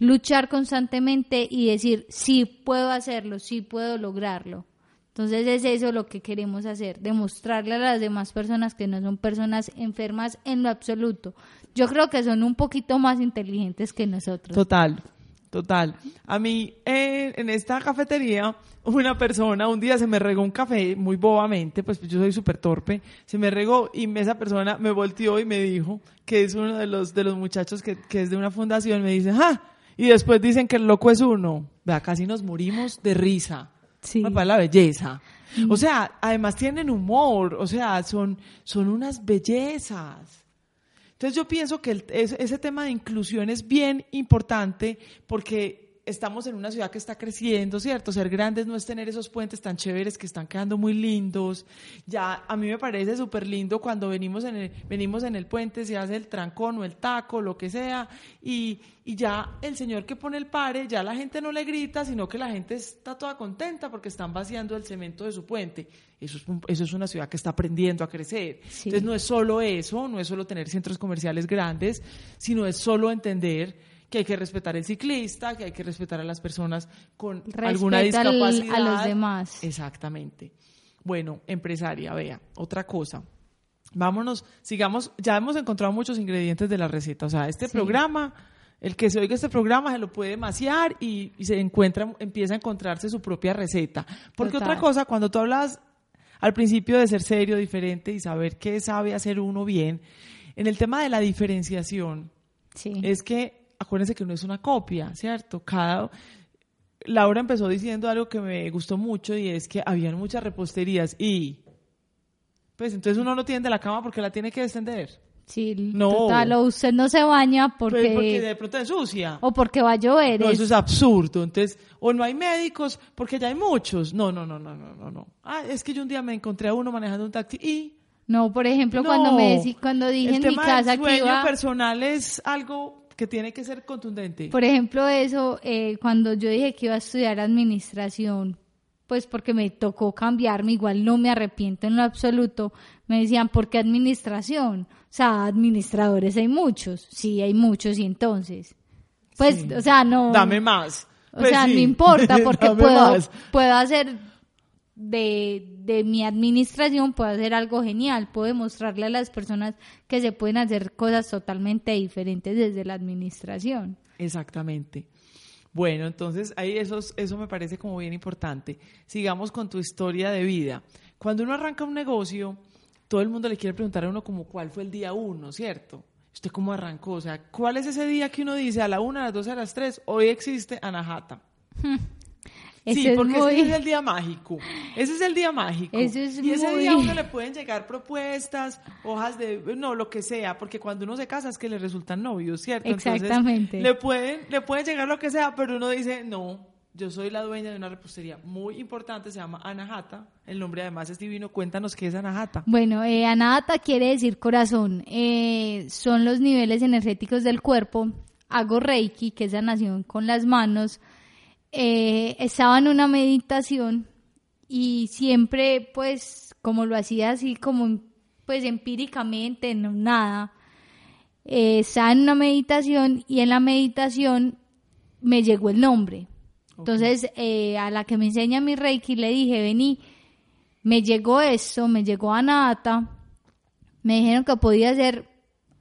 luchar constantemente y decir, sí puedo hacerlo, sí puedo lograrlo. Entonces es eso lo que queremos hacer, demostrarle a las demás personas que no son personas enfermas en lo absoluto. Yo creo que son un poquito más inteligentes que nosotros. Total, total. A mí en esta cafetería una persona un día se me regó un café muy bobamente, pues yo soy súper torpe, se me regó y esa persona me volteó y me dijo que es uno de los, de los muchachos que, que es de una fundación, me dice, ¡ah! Y después dicen que el loco es uno. Vea, casi nos morimos de risa. Sí. Para la belleza. O sea, además tienen humor, o sea, son, son unas bellezas. Entonces yo pienso que ese tema de inclusión es bien importante porque estamos en una ciudad que está creciendo, ¿cierto? Ser grandes no es tener esos puentes tan chéveres que están quedando muy lindos. Ya a mí me parece súper lindo cuando venimos en, el, venimos en el puente, se hace el trancón o el taco, lo que sea, y, y ya el señor que pone el pare, ya la gente no le grita, sino que la gente está toda contenta porque están vaciando el cemento de su puente. Eso es, eso es una ciudad que está aprendiendo a crecer. Entonces no es solo eso, no es solo tener centros comerciales grandes, sino es solo entender que hay que respetar el ciclista, que hay que respetar a las personas con alguna discapacidad. a los demás. Exactamente. Bueno, empresaria, vea, otra cosa. Vámonos, sigamos, ya hemos encontrado muchos ingredientes de la receta. O sea, este programa, el que se oiga este programa se lo puede maciar y, se encuentra, empieza a encontrarse su propia receta. Porque otra cosa, cuando tú hablas al principio de ser serio, diferente y saber qué sabe hacer uno bien, en el tema de la diferenciación, es que acuérdense que no es una copia, ¿cierto? Cada Laura empezó diciendo algo que me gustó mucho y es que habían muchas reposterías y pues entonces uno no tiende la cama porque la tiene que descender. Sí, no. total, o usted no se baña pues, porque... porque de pronto es sucia. O porque va a llover. No, eso es absurdo. Entonces, o no hay médicos porque ya hay muchos. No, no, no, no, no, no, no. Ah, es que yo un día me encontré a uno manejando un taxi y... No, por ejemplo, cuando me cuando dije en mi casa que iba... personal es algo que tiene que ser contundente. Por ejemplo, eso, eh, cuando yo dije que iba a estudiar administración, pues porque me tocó cambiarme, igual no me arrepiento en lo absoluto, me decían, ¿por qué administración? O sea, administradores hay muchos, sí, hay muchos y entonces, pues, o sea, no... Dame más. O Pues sea, sí, no importa porque puedo, más. puedo hacer de, de mi administración, puedo hacer algo genial, puedo demostrarle a las personas que se pueden hacer cosas totalmente diferentes desde la administración. Exactamente. Bueno, entonces ahí eso, es- eso me parece como bien importante. Sigamos con tu historia de vida. Cuando uno arranca un negocio, todo el mundo le quiere preguntar a uno como cuál fue el día uno, ¿cierto? ¿Usted cómo arrancó? O sea, ¿cuál es ese día que uno dice a la una, a las dos, a las tres, hoy existe Anahata? Sí, es porque muy- ese es el día mágico. Ese es el día mágico. Eso es y ese muy- día a uno le pueden llegar propuestas, hojas de, no, lo que sea, porque cuando uno se casa es que le resultan novios, ¿cierto? Entonces, Exactamente. le pueden, le pueden llegar lo que sea, pero uno dice, no, yo soy la dueña de una repostería muy importante, se llama Anahata. El nombre además es divino. Cuéntanos qué es Anahata. Bueno, eh, Anahata quiere decir corazón. Eh, son los niveles energéticos del cuerpo. Hago Reiki, que es sanación con las manos. Eh, estaba en una meditación y siempre, pues, como lo hacía así, como pues empíricamente, no nada. Eh, estaba en una meditación y en la meditación me llegó el nombre. Entonces, eh, a la que me enseña mi Reiki le dije, vení, me llegó esto, me llegó Anata, me dijeron que podía hacer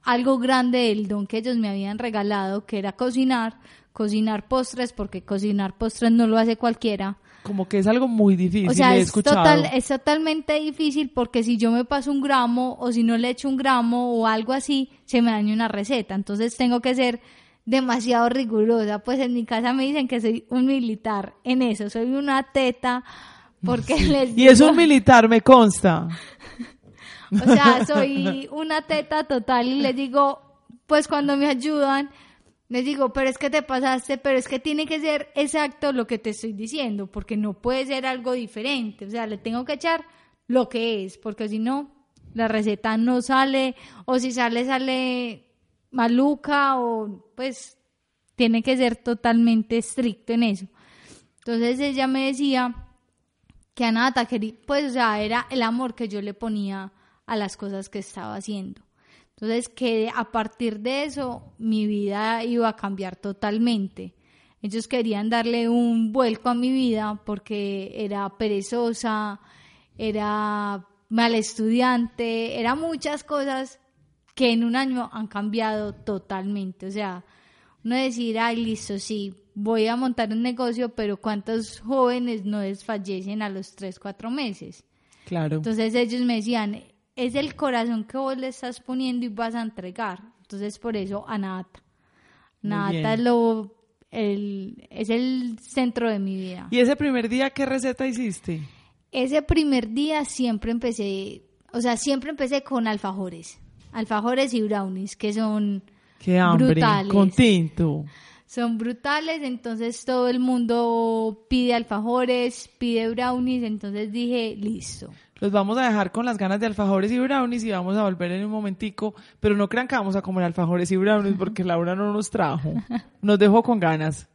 algo grande del don que ellos me habían regalado, que era cocinar, cocinar postres, porque cocinar postres no lo hace cualquiera. Como que es algo muy difícil. O sea, he es, total, es totalmente difícil porque si yo me paso un gramo o si no le echo un gramo o algo así, se me daña una receta. Entonces tengo que ser demasiado rigurosa. Pues en mi casa me dicen que soy un militar en eso, soy una teta porque les Y es digo- un militar, me consta. o sea, soy una teta total y les digo, pues cuando me ayudan, les digo, pero es que te pasaste, pero es que tiene que ser exacto lo que te estoy diciendo, porque no puede ser algo diferente. O sea, le tengo que echar lo que es, porque si no, la receta no sale, o si sale, sale maluca, o pues tiene que ser totalmente estricto en eso. Entonces ella me decía que a quería, pues, o sea, era el amor que yo le ponía a las cosas que estaba haciendo. Entonces, que a partir de eso mi vida iba a cambiar totalmente. Ellos querían darle un vuelco a mi vida porque era perezosa, era mal estudiante, era muchas cosas que en un año han cambiado totalmente. O sea, no decir, ay, listo, sí, voy a montar un negocio, pero ¿cuántos jóvenes no desfallecen a los tres, cuatro meses? Claro. Entonces ellos me decían, es el corazón que vos le estás poniendo y vas a entregar. Entonces por eso Anata bien. es, lo, el, es el centro de mi vida. ¿Y ese primer día qué receta hiciste? Ese primer día siempre empecé, o sea, siempre empecé con alfajores. Alfajores y brownies, que son Qué hambre. brutales. Con tinto. Son brutales, entonces todo el mundo pide alfajores, pide brownies, entonces dije, listo. Los vamos a dejar con las ganas de alfajores y brownies y vamos a volver en un momentico, pero no crean que vamos a comer alfajores y brownies porque Laura no nos trajo. Nos dejó con ganas.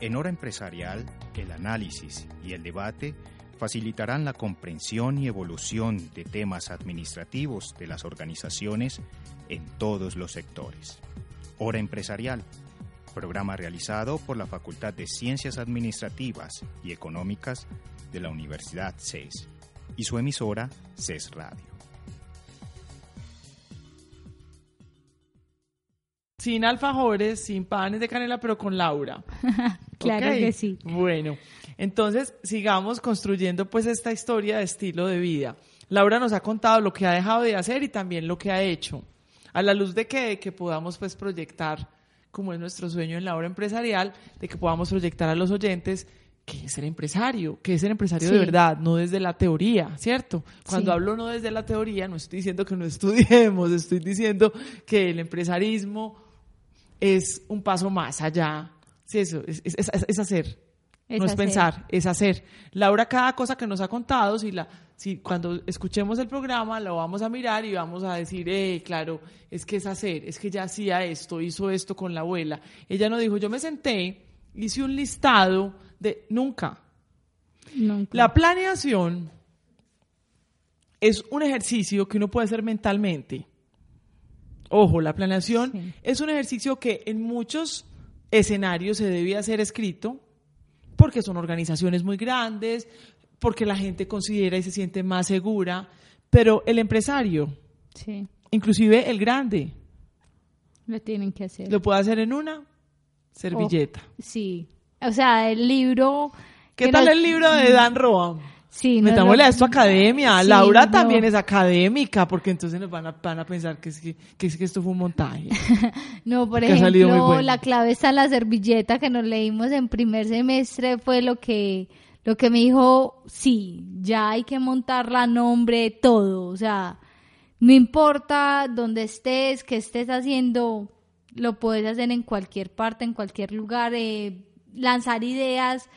En hora empresarial, el análisis y el debate facilitarán la comprensión y evolución de temas administrativos de las organizaciones en todos los sectores. Hora empresarial, programa realizado por la Facultad de Ciencias Administrativas y Económicas de la Universidad CES y su emisora CES Radio. Sin alfajores, sin panes de canela, pero con Laura. Claro que sí. Bueno, entonces sigamos construyendo pues esta historia de estilo de vida. Laura nos ha contado lo que ha dejado de hacer y también lo que ha hecho. A la luz de que, que podamos pues proyectar, como es nuestro sueño en la obra empresarial, de que podamos proyectar a los oyentes qué es ser empresario, qué es ser empresario de Sí. verdad, no desde la teoría, ¿cierto? Cuando Sí. hablo no desde la teoría, no estoy diciendo que no estudiemos, estoy diciendo que el empresarismo es un paso más allá. Sí, eso, es, es- es- es hacer. No es pensar, es hacer. Laura, cada cosa que nos ha contado, si la, si cuando escuchemos el programa lo vamos a mirar y vamos a decir, eh, claro, es que es hacer, es que ya hacía esto, hizo esto con la abuela. Ella no dijo, yo me senté, hice un listado de nunca. La planeación es un ejercicio que uno puede hacer mentalmente. Ojo, la planeación es un ejercicio que en muchos escenarios se debe hacer escrito, porque son organizaciones muy grandes, porque la gente considera y se siente más segura, pero el empresario, sí. inclusive el grande, lo tienen que hacer. Lo puede hacer en una servilleta. sí, o sea, el libro... ¿Qué tal el libro de Dan Roam? Sí, Metámosle a esto academia. Laura también es académica, porque entonces nos van a, van a pensar que, es que, que, esto fue un montaje. no, por ejemplo, la clave está en la servilleta que nos leímos en primer semestre, fue lo que lo que me dijo, sí, ya hay que montar la nombre, todo, o sea, no importa dónde estés, qué estés haciendo, lo puedes hacer en cualquier parte, en cualquier lugar, eh, lanzar ideas,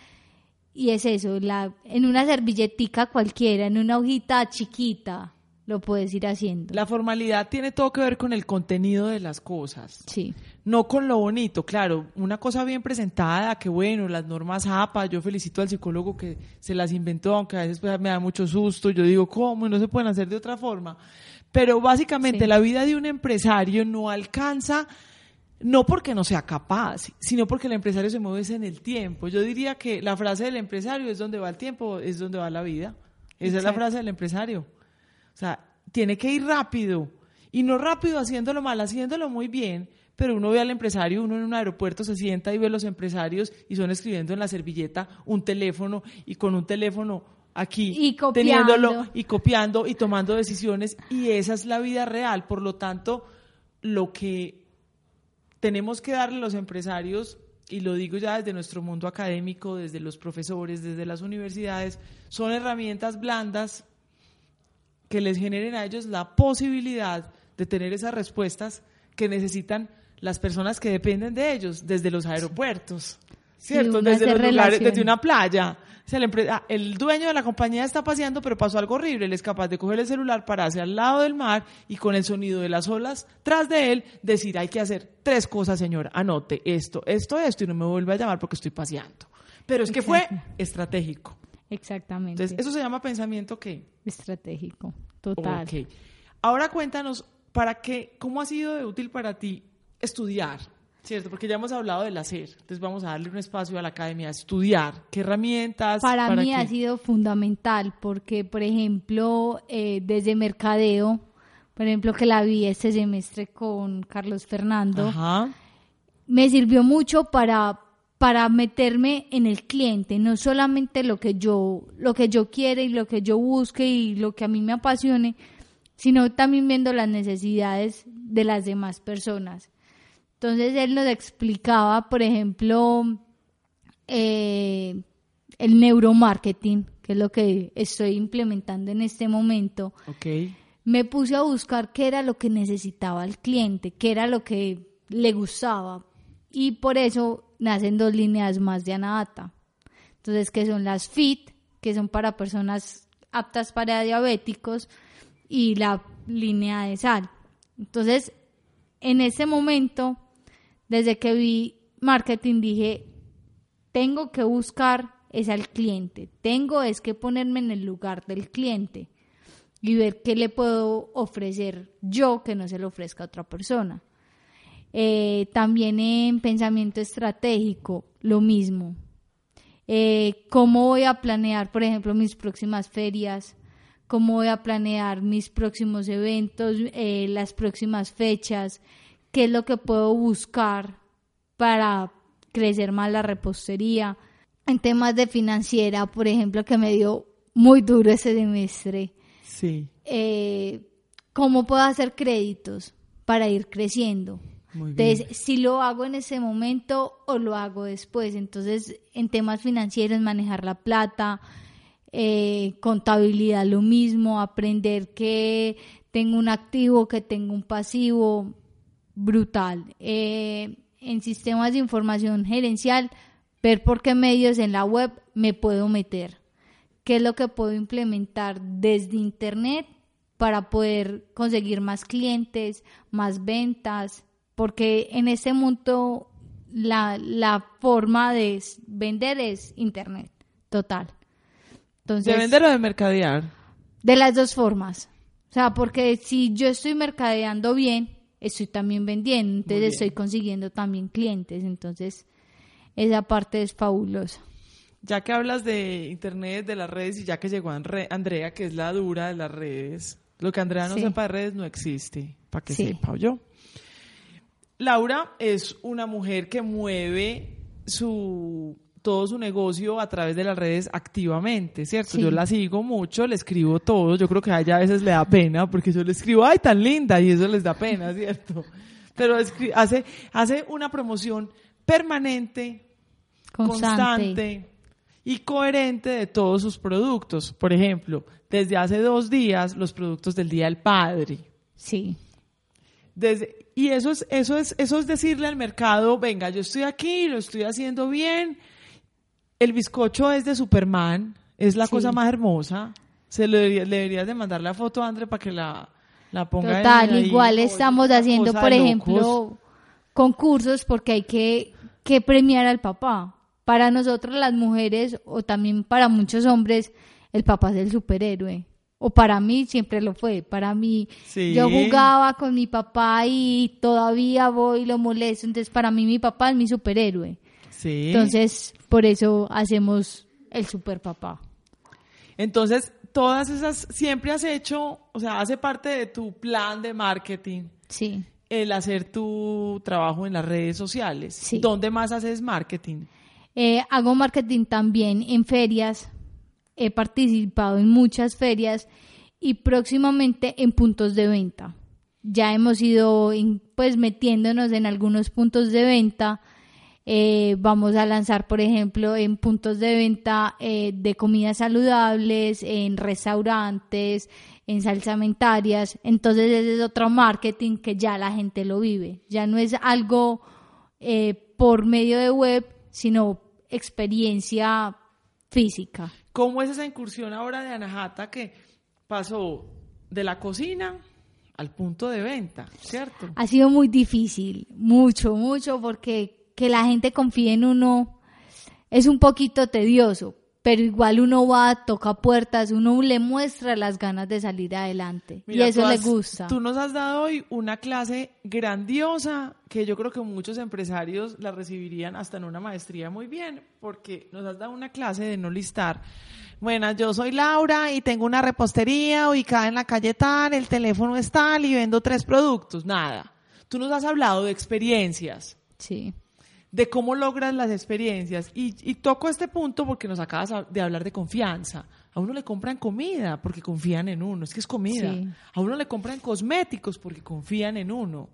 y es eso, la, en una servilletica cualquiera, en una hojita chiquita, lo puedes ir haciendo. La formalidad tiene todo que ver con el contenido de las cosas. Sí. No con lo bonito, claro, una cosa bien presentada, que bueno, las normas APA, yo felicito al psicólogo que se las inventó, aunque a veces pues, me da mucho susto, yo digo, ¿cómo? Y no se pueden hacer de otra forma. Pero básicamente la vida de un empresario no alcanza no porque no sea capaz, sino porque el empresario se mueve en el tiempo. Yo diría que la frase del empresario es donde va el tiempo, es donde va la vida. Esa es la frase del empresario. O sea, tiene que ir rápido. Y no rápido haciéndolo mal, haciéndolo muy bien. Pero uno ve al empresario, uno en un aeropuerto se sienta y ve a los empresarios y son escribiendo en la servilleta un teléfono y con un teléfono aquí y teniéndolo y copiando y tomando decisiones. Y esa es la vida real. Por lo tanto, lo que tenemos que darle a los empresarios y lo digo ya desde nuestro mundo académico, desde los profesores, desde las universidades, son herramientas blandas que les generen a ellos la posibilidad de tener esas respuestas que necesitan las personas que dependen de ellos, desde los aeropuertos, ¿cierto? desde los lugares, desde una playa. Ah, el, dueño de la compañía está paseando, pero pasó algo horrible. Él es capaz de coger el celular, pararse al lado del mar y con el sonido de las olas tras de él decir, hay que hacer tres cosas, señor. Anote esto, esto, esto y no me vuelve a llamar porque estoy paseando. Pero es que fue estratégico. Exactamente. Entonces, eso se llama pensamiento qué? Estratégico, total. Ok. Ahora cuéntanos, ¿para qué, cómo ha sido de útil para ti estudiar? Cierto, porque ya hemos hablado del hacer. Entonces vamos a darle un espacio a la academia a estudiar. ¿Qué herramientas? Para, mí ha sido fundamental porque, por ejemplo, eh, desde mercadeo, por ejemplo, que la vi este semestre con Carlos Fernando, me sirvió mucho para para meterme en el cliente, no solamente lo que yo lo que yo quiera y lo que yo busque y lo que a mí me apasione, sino también viendo las necesidades de las demás personas. Entonces él nos explicaba, por ejemplo, eh, el neuromarketing, que es lo que estoy implementando en este momento. Okay. Me puse a buscar qué era lo que necesitaba el cliente, qué era lo que le gustaba. Y por eso nacen dos líneas más de Anadata. Entonces, que son las FIT, que son para personas aptas para diabéticos, y la línea de sal. Entonces, en ese momento desde que vi marketing dije, tengo que buscar es al cliente, tengo es que ponerme en el lugar del cliente y ver qué le puedo ofrecer yo que no se lo ofrezca a otra persona. Eh, también en pensamiento estratégico, lo mismo. Eh, ¿Cómo voy a planear, por ejemplo, mis próximas ferias? ¿Cómo voy a planear mis próximos eventos, eh, las próximas fechas? Qué es lo que puedo buscar para crecer más la repostería. En temas de financiera, por ejemplo, que me dio muy duro ese semestre. Sí. Eh, ¿Cómo puedo hacer créditos para ir creciendo? Muy Entonces, si lo hago en ese momento o lo hago después. Entonces, en temas financieros, manejar la plata, eh, contabilidad lo mismo, aprender que tengo un activo, que tengo un pasivo, brutal. Eh, en sistemas de información gerencial, ver por qué medios en la web me puedo meter, qué es lo que puedo implementar desde Internet para poder conseguir más clientes, más ventas, porque en este mundo la, la forma de vender es Internet, total. Entonces, ¿De vender o de mercadear? De las dos formas. O sea, porque si yo estoy mercadeando bien, estoy también vendiendo, entonces estoy consiguiendo también clientes, entonces esa parte es fabulosa. Ya que hablas de internet, de las redes y ya que llegó Andrea, que es la dura de las redes, lo que Andrea no sepa de redes no existe, para que sepa yo. Laura es una mujer que mueve su todo su negocio a través de las redes activamente, ¿cierto? Yo la sigo mucho, le escribo todo, yo creo que a ella a veces le da pena porque yo le escribo, ay, tan linda, y eso les da pena, ¿cierto? Pero hace, hace una promoción permanente, constante. y coherente de todos sus productos. Por ejemplo, desde hace dos días, los productos del Día del Padre. Sí. Desde, y eso es, eso es, eso es decirle al mercado, venga, yo estoy aquí, lo estoy haciendo bien, el bizcocho es de Superman, es la cosa más hermosa. Se le, deberías de mandar la foto a André para que la, la ponga Total, igual estamos haciendo, por ejemplo, concursos porque hay que, que premiar al papá. Para nosotros las mujeres o también para muchos hombres, el papá es el superhéroe. O para mí siempre lo fue. Para mí, yo jugaba con mi papá y todavía voy y lo molesto. Entonces, para mí, mi papá es mi superhéroe. Entonces, por eso hacemos el super papá. Entonces, todas esas, siempre has hecho, o sea, hace parte de tu plan de marketing. Sí. El hacer tu trabajo en las redes sociales. Sí. ¿Dónde más haces marketing? Eh, hago marketing también en ferias. He participado en muchas ferias y próximamente en puntos de venta. Ya hemos ido pues metiéndonos en algunos puntos de venta eh, vamos a lanzar, por ejemplo, en puntos de venta eh, de comidas saludables, en restaurantes, en salsamentarias. Entonces ese es otro marketing que ya la gente lo vive. Ya no es algo eh, por medio de web, sino experiencia física. ¿Cómo es esa incursión ahora de Anahata que pasó de la cocina al punto de venta, ¿cierto? Ha sido muy difícil, mucho, mucho, porque que la gente confíe en uno es un poquito tedioso, pero igual uno va, toca puertas, uno le muestra las ganas de salir adelante y eso le gusta. Tú nos has dado hoy una clase grandiosa que yo creo que muchos empresarios la recibirían hasta en una maestría muy bien, porque nos has dado una clase de no listar. Bueno, yo soy Laura y tengo una repostería ubicada en la calle tal, el teléfono es tal y vendo tres productos. Nada. Tú nos has hablado de experiencias. Sí de cómo logras las experiencias. Y, toco este punto porque nos acabas de hablar de confianza. A uno le compran comida porque confían en uno, es que es comida. A uno le compran cosméticos porque confían en uno.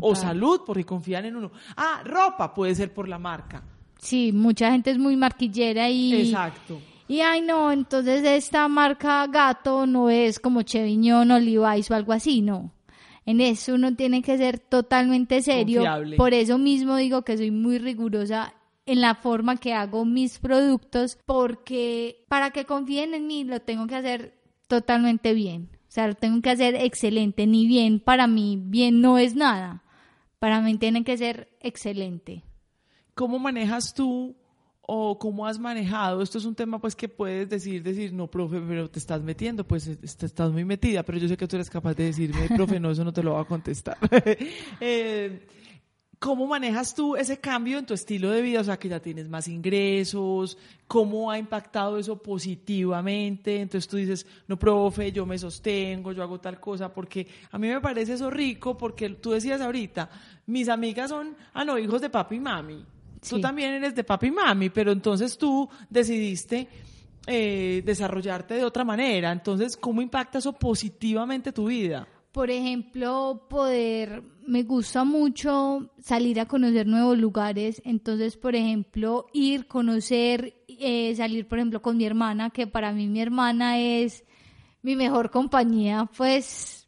O salud porque confían en uno. Ah, ropa puede ser por la marca. Sí, mucha gente es muy marquillera y... Exacto. Y ay no, entonces esta marca gato no es como Cheviñón o Levi's o algo así, no. En eso uno tiene que ser totalmente serio. Por eso mismo digo que soy muy rigurosa en la forma que hago mis productos, porque para que confíen en mí lo tengo que hacer totalmente bien. O sea, lo tengo que hacer excelente. Ni bien para mí, bien no es nada. Para mí tiene que ser excelente. ¿Cómo manejas tú o cómo has manejado. Esto es un tema pues que puedes decir, decir, no, profe, pero te estás metiendo, pues estás muy metida, pero yo sé que tú eres capaz de decirme, profe, no, eso no te lo voy a contestar. Eh, ¿Cómo manejas tú ese cambio en tu estilo de vida? O sea, que ya tienes más ingresos, ¿cómo ha impactado eso positivamente? Entonces tú dices, no, profe, yo me sostengo, yo hago tal cosa, porque a mí me parece eso rico, porque tú decías ahorita, mis amigas son, ah, no, hijos de papi y mami. Tú también eres de papi y mami, pero entonces tú decidiste eh, desarrollarte de otra manera. Entonces, ¿cómo impacta eso positivamente tu vida? Por ejemplo, poder, me gusta mucho salir a conocer nuevos lugares. Entonces, por ejemplo, ir, conocer, eh, salir, por ejemplo, con mi hermana, que para mí mi hermana es mi mejor compañía, pues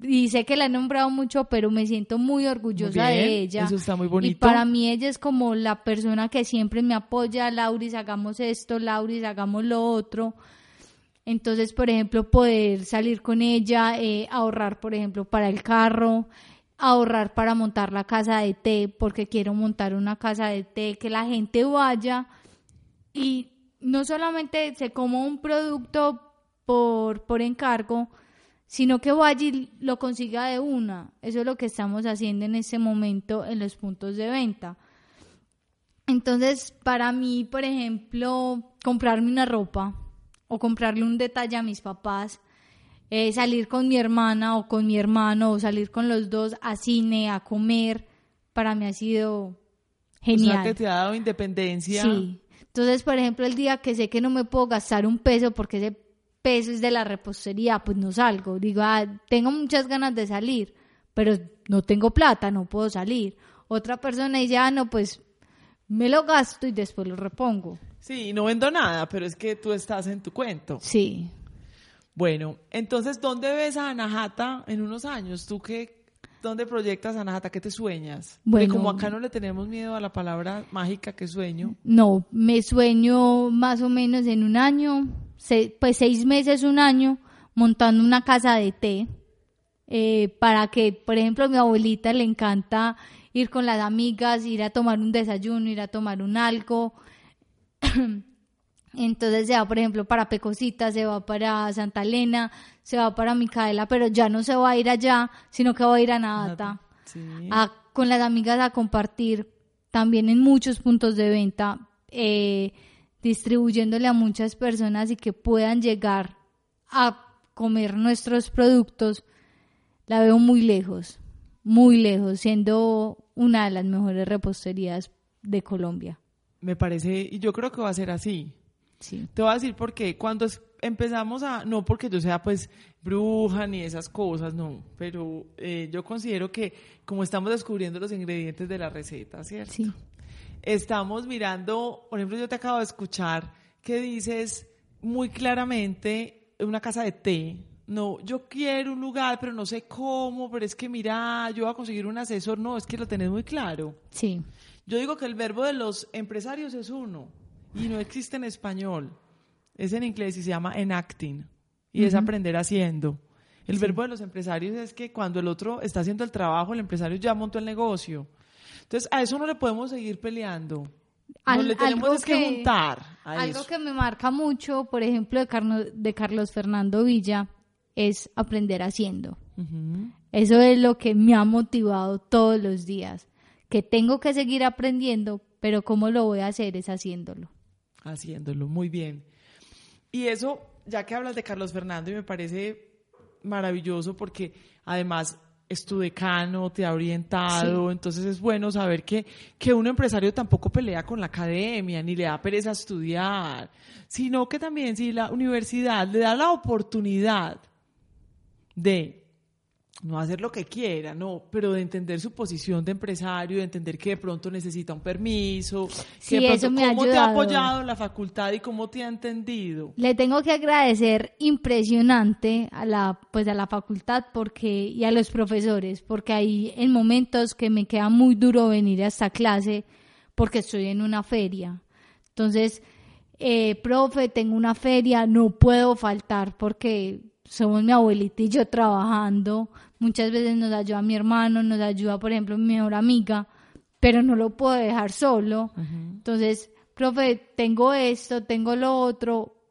y sé que la he nombrado mucho, pero me siento muy orgullosa de ella. Eso está muy bonito. Y para mí ella es como la persona que siempre me apoya, Lauris, hagamos esto, Lauris, hagamos lo otro. Entonces, por ejemplo, poder salir con ella, eh, ahorrar, por ejemplo, para el carro, ahorrar para montar la casa de té, porque quiero montar una casa de té, que la gente vaya y no solamente se coma un producto por, por encargo, sino que y lo consiga de una. Eso es lo que estamos haciendo en este momento en los puntos de venta. Entonces, para mí, por ejemplo, comprarme una ropa o comprarle un detalle a mis papás, eh, salir con mi hermana o con mi hermano o salir con los dos a cine, a comer, para mí ha sido genial. O sea, que te ha dado independencia. Sí. Entonces, por ejemplo, el día que sé que no me puedo gastar un peso porque ese pesos de la repostería, pues no salgo. Digo, ah, tengo muchas ganas de salir, pero no tengo plata, no puedo salir. Otra persona dice, ah, no, pues me lo gasto y después lo repongo. Sí, no vendo nada, pero es que tú estás en tu cuento. Sí. Bueno, entonces, ¿dónde ves a Anahata en unos años? ¿Tú qué, dónde proyectas a Anahata? ¿Qué te sueñas? Bueno, Porque como acá no le tenemos miedo a la palabra mágica, ¿qué sueño? No, me sueño más o menos en un año pues seis meses, un año, montando una casa de té, eh, para que, por ejemplo, a mi abuelita le encanta ir con las amigas, ir a tomar un desayuno, ir a tomar un algo. Entonces se va, por ejemplo, para Pecosita, se va para Santa Elena, se va para Micaela, pero ya no se va a ir allá, sino que va a ir a Nata, con las amigas a compartir también en muchos puntos de venta. Eh, distribuyéndole a muchas personas y que puedan llegar a comer nuestros productos, la veo muy lejos, muy lejos, siendo una de las mejores reposterías de Colombia. Me parece, y yo creo que va a ser así. Sí. Te voy a decir porque cuando empezamos a, no porque yo sea pues bruja ni esas cosas, no, pero eh, yo considero que como estamos descubriendo los ingredientes de la receta, ¿cierto? Sí estamos mirando, por ejemplo, yo te acabo de escuchar que dices muy claramente una casa de té. No, yo quiero un lugar, pero no sé cómo, pero es que mira, yo voy a conseguir un asesor. No, es que lo tenés muy claro. Sí. Yo digo que el verbo de los empresarios es uno y no existe en español. Es en inglés y se llama enacting y es aprender haciendo. El verbo de los empresarios es que cuando el otro está haciendo el trabajo, el empresario ya montó el negocio. Entonces, a eso no le podemos seguir peleando. No le tenemos que, juntar. algo que me marca mucho, por ejemplo, de, de Carlos Fernando Villa, es aprender haciendo. Eso es lo que me ha motivado todos los días. Que tengo que seguir aprendiendo, pero cómo lo voy a hacer es haciéndolo. Haciéndolo, muy bien. Y eso, ya que hablas de Carlos Fernando, y me parece maravilloso porque además es tu decano, te ha orientado, entonces es bueno saber que, que un empresario tampoco pelea con la academia, ni le da pereza estudiar, sino que también si la universidad le da la oportunidad de no hacer lo que quiera, no, pero de entender su posición de empresario, de entender que de pronto necesita un permiso, sí, eso me cómo te ha apoyado la facultad y cómo te ha entendido. Le tengo que agradecer impresionante a la pues a la facultad porque y a los profesores, porque hay en momentos que me queda muy duro venir a esta clase porque estoy en una feria. Entonces, eh, profe, tengo una feria, no puedo faltar porque somos mi abuelita y yo trabajando, muchas veces nos ayuda mi hermano, nos ayuda, por ejemplo, mi mejor amiga, pero no lo puedo dejar solo. Entonces, profe, tengo esto, tengo lo otro,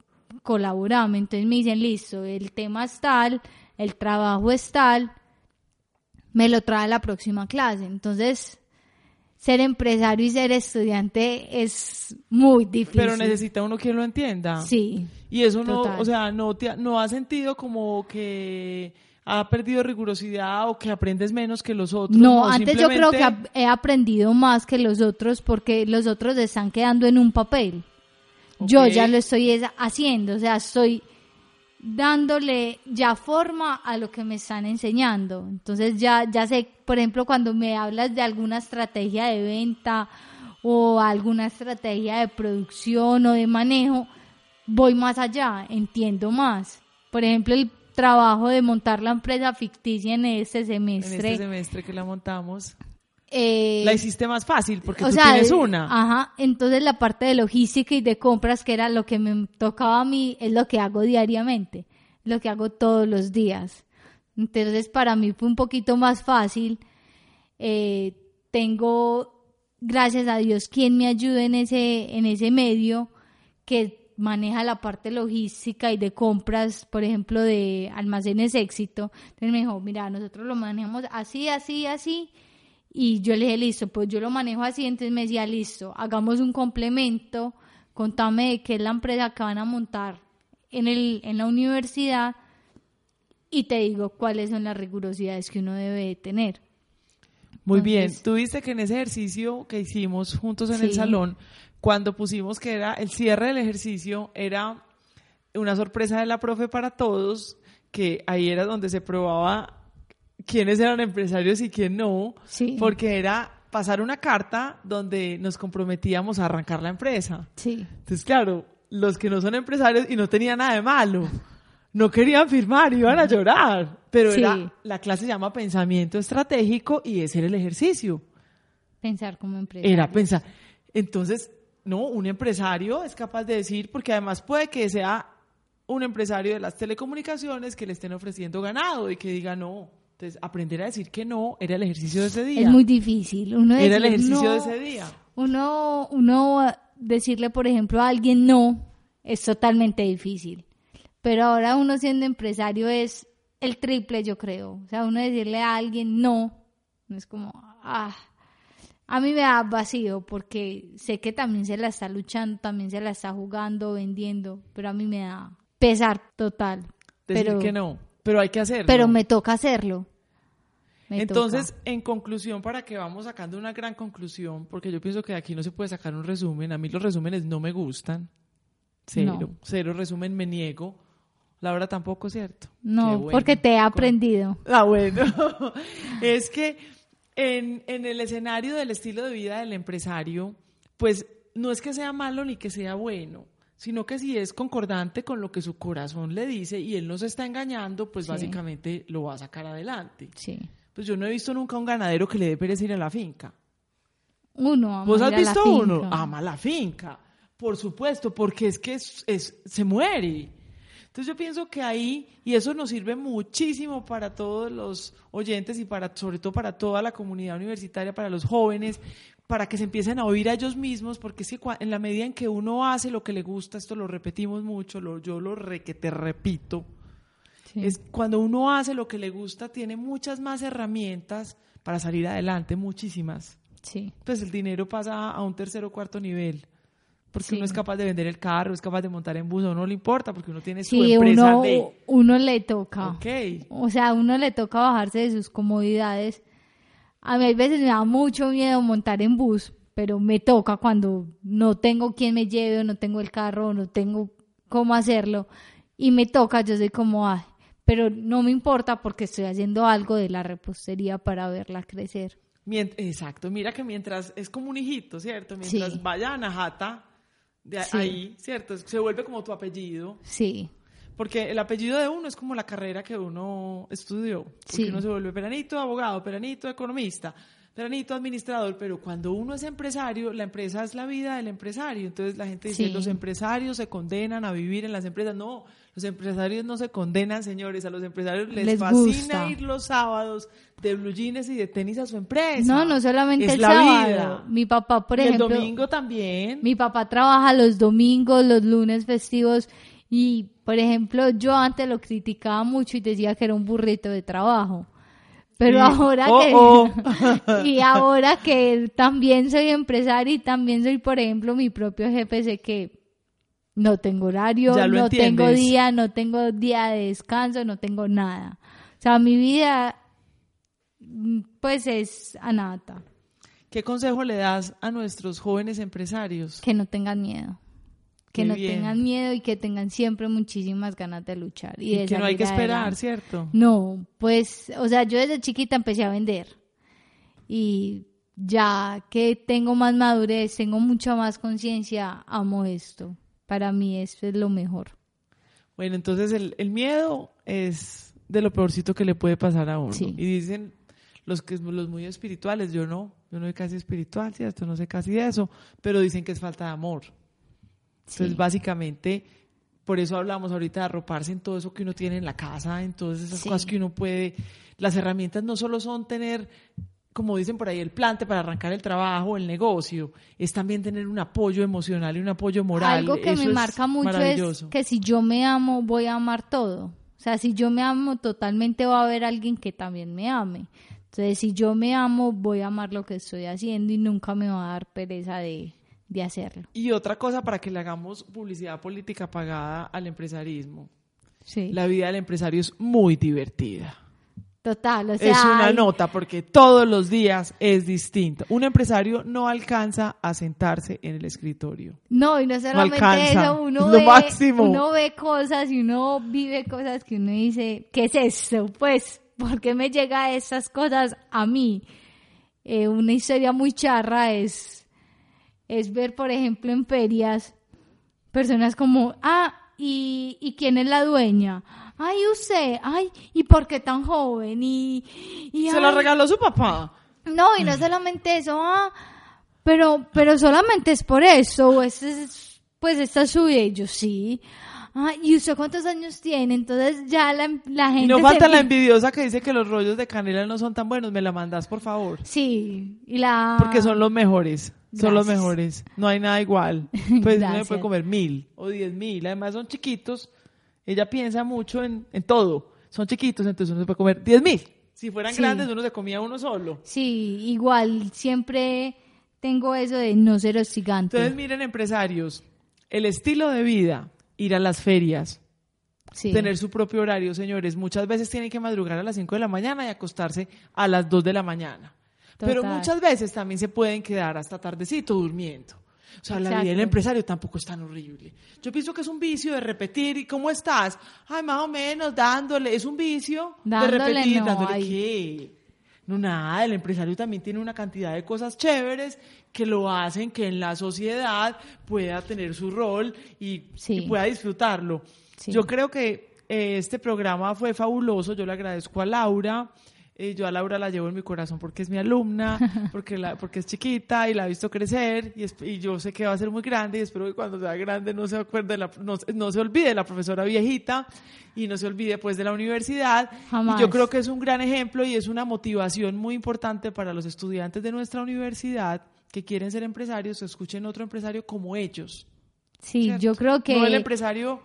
colaborame. Entonces me dicen, listo, el tema es tal, el trabajo es tal, me lo trae la próxima clase. Entonces, ser empresario y ser estudiante es muy difícil. Pero necesita uno que lo entienda. Sí. Y eso no, o sea, no, te, no ha sentido como que ha perdido rigurosidad o que aprendes menos que los otros. No, antes yo creo que he aprendido más que los otros porque los otros están quedando en un papel. Yo ya lo estoy haciendo, o sea, estoy dándole ya forma a lo que me están enseñando. Entonces ya, ya sé, por ejemplo, cuando me hablas de alguna estrategia de venta o alguna estrategia de producción o de manejo, voy más allá, entiendo más. Por ejemplo, el trabajo de montar la empresa ficticia en este semestre. En este semestre que la montamos. Eh, la hiciste más fácil porque o tú sea, tienes de- una. Ajá, entonces la parte de logística y de compras, que era lo que me tocaba a mí, es lo que hago diariamente, lo que hago todos los días. Entonces para mí fue un poquito más fácil. Eh, tengo, gracias a Dios, quien me ayude en ese, en ese medio que maneja la parte logística y de compras, por ejemplo, de almacenes éxito. Entonces me dijo, mira, nosotros lo manejamos así, así, así. Y yo le dije, listo, pues yo lo manejo así. Entonces me decía, listo, hagamos un complemento, contame de qué es la empresa que van a montar en, el, en la universidad y te digo cuáles son las rigurosidades que uno debe de tener. Muy bien. Tú viste que en ese ejercicio que hicimos juntos en el salón, cuando pusimos que era el cierre del ejercicio, era una sorpresa de la profe para todos, que ahí era donde se probaba quiénes eran empresarios y quién no, Sí. porque era pasar una carta donde nos comprometíamos a arrancar la empresa. Sí, Entonces, claro, los que no son empresarios y no tenían nada de malo, no querían firmar, iban a llorar. Pero Sí. era, la clase se llama pensamiento estratégico y ese era el ejercicio. pensar como empresa. Era pensar. Entonces, no, un empresario es capaz de decir, porque además puede que sea un empresario de las telecomunicaciones que le estén ofreciendo ganado y que diga no. Entonces, aprender a decir que no era el ejercicio de ese día. Es muy difícil. Uno era el ejercicio no- de ese día. Uno, uno decirle, por ejemplo, a alguien no es totalmente difícil. Pero ahora uno siendo empresario es el triple, yo creo. O sea, uno decirle a alguien no, no es como, ah, a mí me da vacío porque sé que también se la está luchando, también se la está jugando, vendiendo, pero a mí me da pesar total. Decir pero, que no. Pero hay que hacerlo. pero me toca hacerlo. Me Entonces, toca. en conclusión, para que vamos sacando una gran conclusión, porque yo pienso que de aquí no se puede sacar un resumen, a mí los resúmenes no me gustan, cero, No. cero resumen me niego, Laura tampoco, ¿cierto? No, bueno. porque te he Con- aprendido. Ah, bueno, es que en, en el escenario del estilo de vida del empresario, pues no es que sea malo ni que sea bueno, sino que si es concordante con lo que su corazón le dice y él no se está engañando, pues Sí. básicamente lo va a sacar adelante. Sí. Pues yo no he visto nunca un ganadero que le dé pereza ir a la finca. Uno ama ¿Vos has visto uno? Ama la finca, por supuesto, porque es que es, es- se muere. Entonces yo pienso que ahí, y eso nos sirve muchísimo para todos los oyentes y para, sobre todo para toda la comunidad universitaria, para los jóvenes, para que se empiecen a oír a ellos mismos, porque es que en la medida en que uno hace lo que le gusta, esto lo repetimos mucho, lo, yo lo re, que te repito, Sí. es cuando uno hace lo que le gusta, tiene muchas más herramientas para salir adelante, muchísimas Sí. pues el dinero pasa a un tercer o cuarto nivel. Porque Sí. uno es capaz de vender el carro, es capaz de montar en bus, a uno no le importa porque uno tiene su empresa uno, de... uno le toca. Ok. O sea, a uno le toca bajarse de sus comodidades. A mí a veces me da mucho miedo montar en bus, pero me toca cuando no tengo quien me lleve, o no tengo el carro, o no tengo cómo hacerlo. Y me toca, yo soy como, ay, pero no me importa porque estoy haciendo algo de la repostería para verla crecer. Mient- Exacto, mira que mientras es como un hijito, ¿cierto? Mientras Sí. vaya a Najata, de Sí. ahí, ¿cierto? Se vuelve como tu apellido. Sí, Porque el apellido de uno es como la carrera que uno estudió. Porque Sí. uno se vuelve peranito abogado, peranito economista, peranito administrador, pero cuando uno es empresario, la empresa es la vida del empresario. Entonces la gente dice, Sí. los empresarios se condenan a vivir en las empresas. No, los empresarios no se condenan, señores. A los empresarios les, Les fascina gusta. ir los sábados de blue jeans y de tenis a su empresa. no, no solamente es el la sábado. vida. Mi papá, por y ejemplo, el domingo también. Mi papá trabaja los domingos, los lunes festivos y, por ejemplo, yo antes lo criticaba mucho y decía que era un burrito de trabajo. Pero Sí. ahora Oh, que oh. y ahora que también soy empresaria y también soy, por ejemplo, mi propio jefe, sé que no tengo horario, no tengo día, no tengo día de descanso, no tengo nada. O sea, mi vida mm, pues es anata, ¿Qué consejo le das a nuestros jóvenes empresarios? que no tengan miedo. Que Qué no bien. tengan miedo y que tengan siempre muchísimas ganas de luchar. Y, Y de que no hay que esperar, adelante. ¿cierto? No, pues, o sea, yo desde chiquita empecé a vender. Y ya que tengo más madurez, tengo mucha más conciencia, amo esto. Para mí esto es lo mejor. Bueno, entonces el, el miedo es de lo peorcito que le puede pasar a uno. Sí. Y dicen los que los muy espirituales, yo no, yo no soy casi espiritual, ¿cierto? No sé casi de eso, pero dicen que es falta de amor. Entonces, Sí. básicamente, por eso hablamos ahorita de arroparse en todo eso que uno tiene en la casa, en todas esas Sí. cosas que uno puede. Las herramientas no solo son tener, como dicen por ahí, el plante para arrancar el trabajo, el negocio, es también tener un apoyo emocional y un apoyo moral. Algo que Eso me marca mucho es que si yo me amo, voy a amar todo. O sea, si yo me amo totalmente, va a haber alguien que también me ame. Entonces, si yo me amo, voy a amar lo que estoy haciendo y nunca me va a dar pereza de, de hacerlo. Y otra cosa para que le hagamos publicidad política pagada al empresarismo. Sí. La vida del empresario es muy divertida. Total, o sea, es una hay- nota porque todos los días es distinto. Un empresario no alcanza a sentarse en el escritorio. No, y no solamente alcanza, eso, uno lo ve, máximo. uno ve cosas y uno vive cosas que uno dice, ¿qué es esto? Pues, ¿por qué me llega esas cosas a mí? Eh, una historia muy charra es, es ver, por ejemplo, en ferias, personas como, ah, ¿y, ¿y quién es la dueña? Ay, usted, ay, ¿y por qué tan joven? Y, y Se ay, regaló su papá. no, y no solamente eso, ah, pero, pero solamente es por eso, o ese es, pues esta es su vida, y yo sí. Ah, ¿y usted cuántos años tiene? Entonces ya la, la gente Y no se falta la envidiosa que dice que los rollos de canela no son tan buenos. Me la mandas, por favor. Sí, y la... Porque son los mejores. Son los mejores. No hay nada igual. Pues uno puede comer mil o diez mil. Además son chiquitos. Ella piensa mucho en, en todo. Son chiquitos, entonces uno se puede comer diez mil. Si fueran Sí. grandes, uno se comía uno solo. Sí, igual, siempre tengo eso de no ser hostigante. Entonces, miren, empresarios, el estilo de vida, ir a las ferias, sí. tener su propio horario, señores. Muchas veces tienen que madrugar a las 5 de la mañana y acostarse a las 2 de la mañana. Pero muchas veces también se pueden quedar hasta tardecito durmiendo. O sea, la vida del empresario tampoco es tan horrible. Yo pienso que es un vicio de repetir. ¿Y cómo estás? Ay, más o menos, dándole. Es un vicio Dándole, de repetir. no, ¿Dándole ay. qué? No, nada. El empresario también tiene una cantidad de cosas chéveres que lo hacen que en la sociedad pueda tener su rol y, Sí. y pueda disfrutarlo. Sí. Yo creo que eh, este programa fue fabuloso. Yo le agradezco a Laura. Eh, yo a Laura la llevo en mi corazón porque es mi alumna, porque, la, porque es chiquita y la he visto crecer y, es- y yo sé que va a ser muy grande y espero que cuando sea grande no se acuerde de la, no, no se olvide de la profesora viejita y no se olvide pues de la universidad. Jamás. Y yo creo que es un gran ejemplo y es una motivación muy importante para los estudiantes de nuestra universidad que quieren ser empresarios, escuchen otro empresario como ellos. Sí, ¿cierto? yo creo que... No el empresario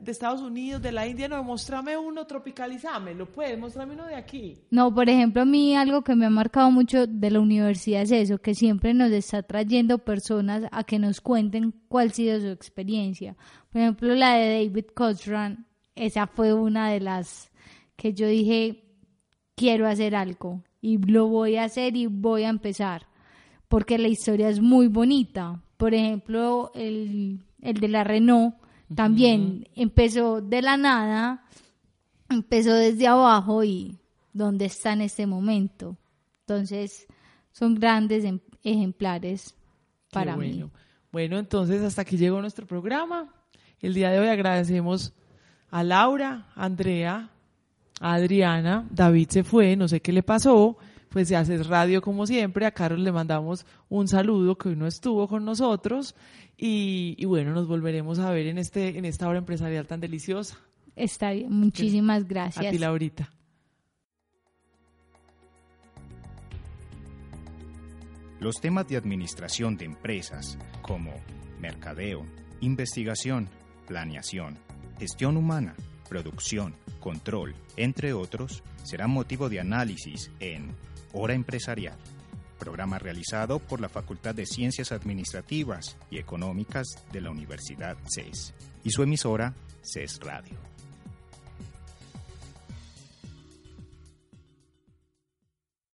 de Estados Unidos, de la India, no, mostrame uno, tropicalizame, puedes, mostrame uno de aquí. No, por ejemplo, a mí algo que me ha marcado mucho de la universidad es eso, que siempre nos está trayendo personas a que nos cuenten cuál ha sido su experiencia. Por ejemplo, la de David Cochran, esa fue una de las que yo dije, quiero hacer algo y lo voy a hacer y voy a empezar, porque la historia es muy bonita. Por ejemplo, el, el de la Renault también empezó de la nada, empezó desde abajo y dónde está en este momento. Entonces, son grandes em- ejemplares para bueno. mí. Bueno, entonces hasta aquí llegó nuestro programa. El día de hoy agradecemos a Laura, a Andrea, a Adriana. David se fue, no sé qué le pasó. Pues se hace radio como siempre. A Carlos le mandamos un saludo que hoy no estuvo con nosotros. Y, y bueno, nos volveremos a ver en, este, en esta hora empresarial tan deliciosa. Está bien, muchísimas A ti, gracias. Laurita. Los temas de administración de empresas como mercadeo, investigación, planeación, gestión humana, producción, control, entre otros, serán motivo de análisis en Hora Empresarial, programa realizado por la Facultad de Ciencias Administrativas y Económicas de la Universidad CES y su emisora CES Radio.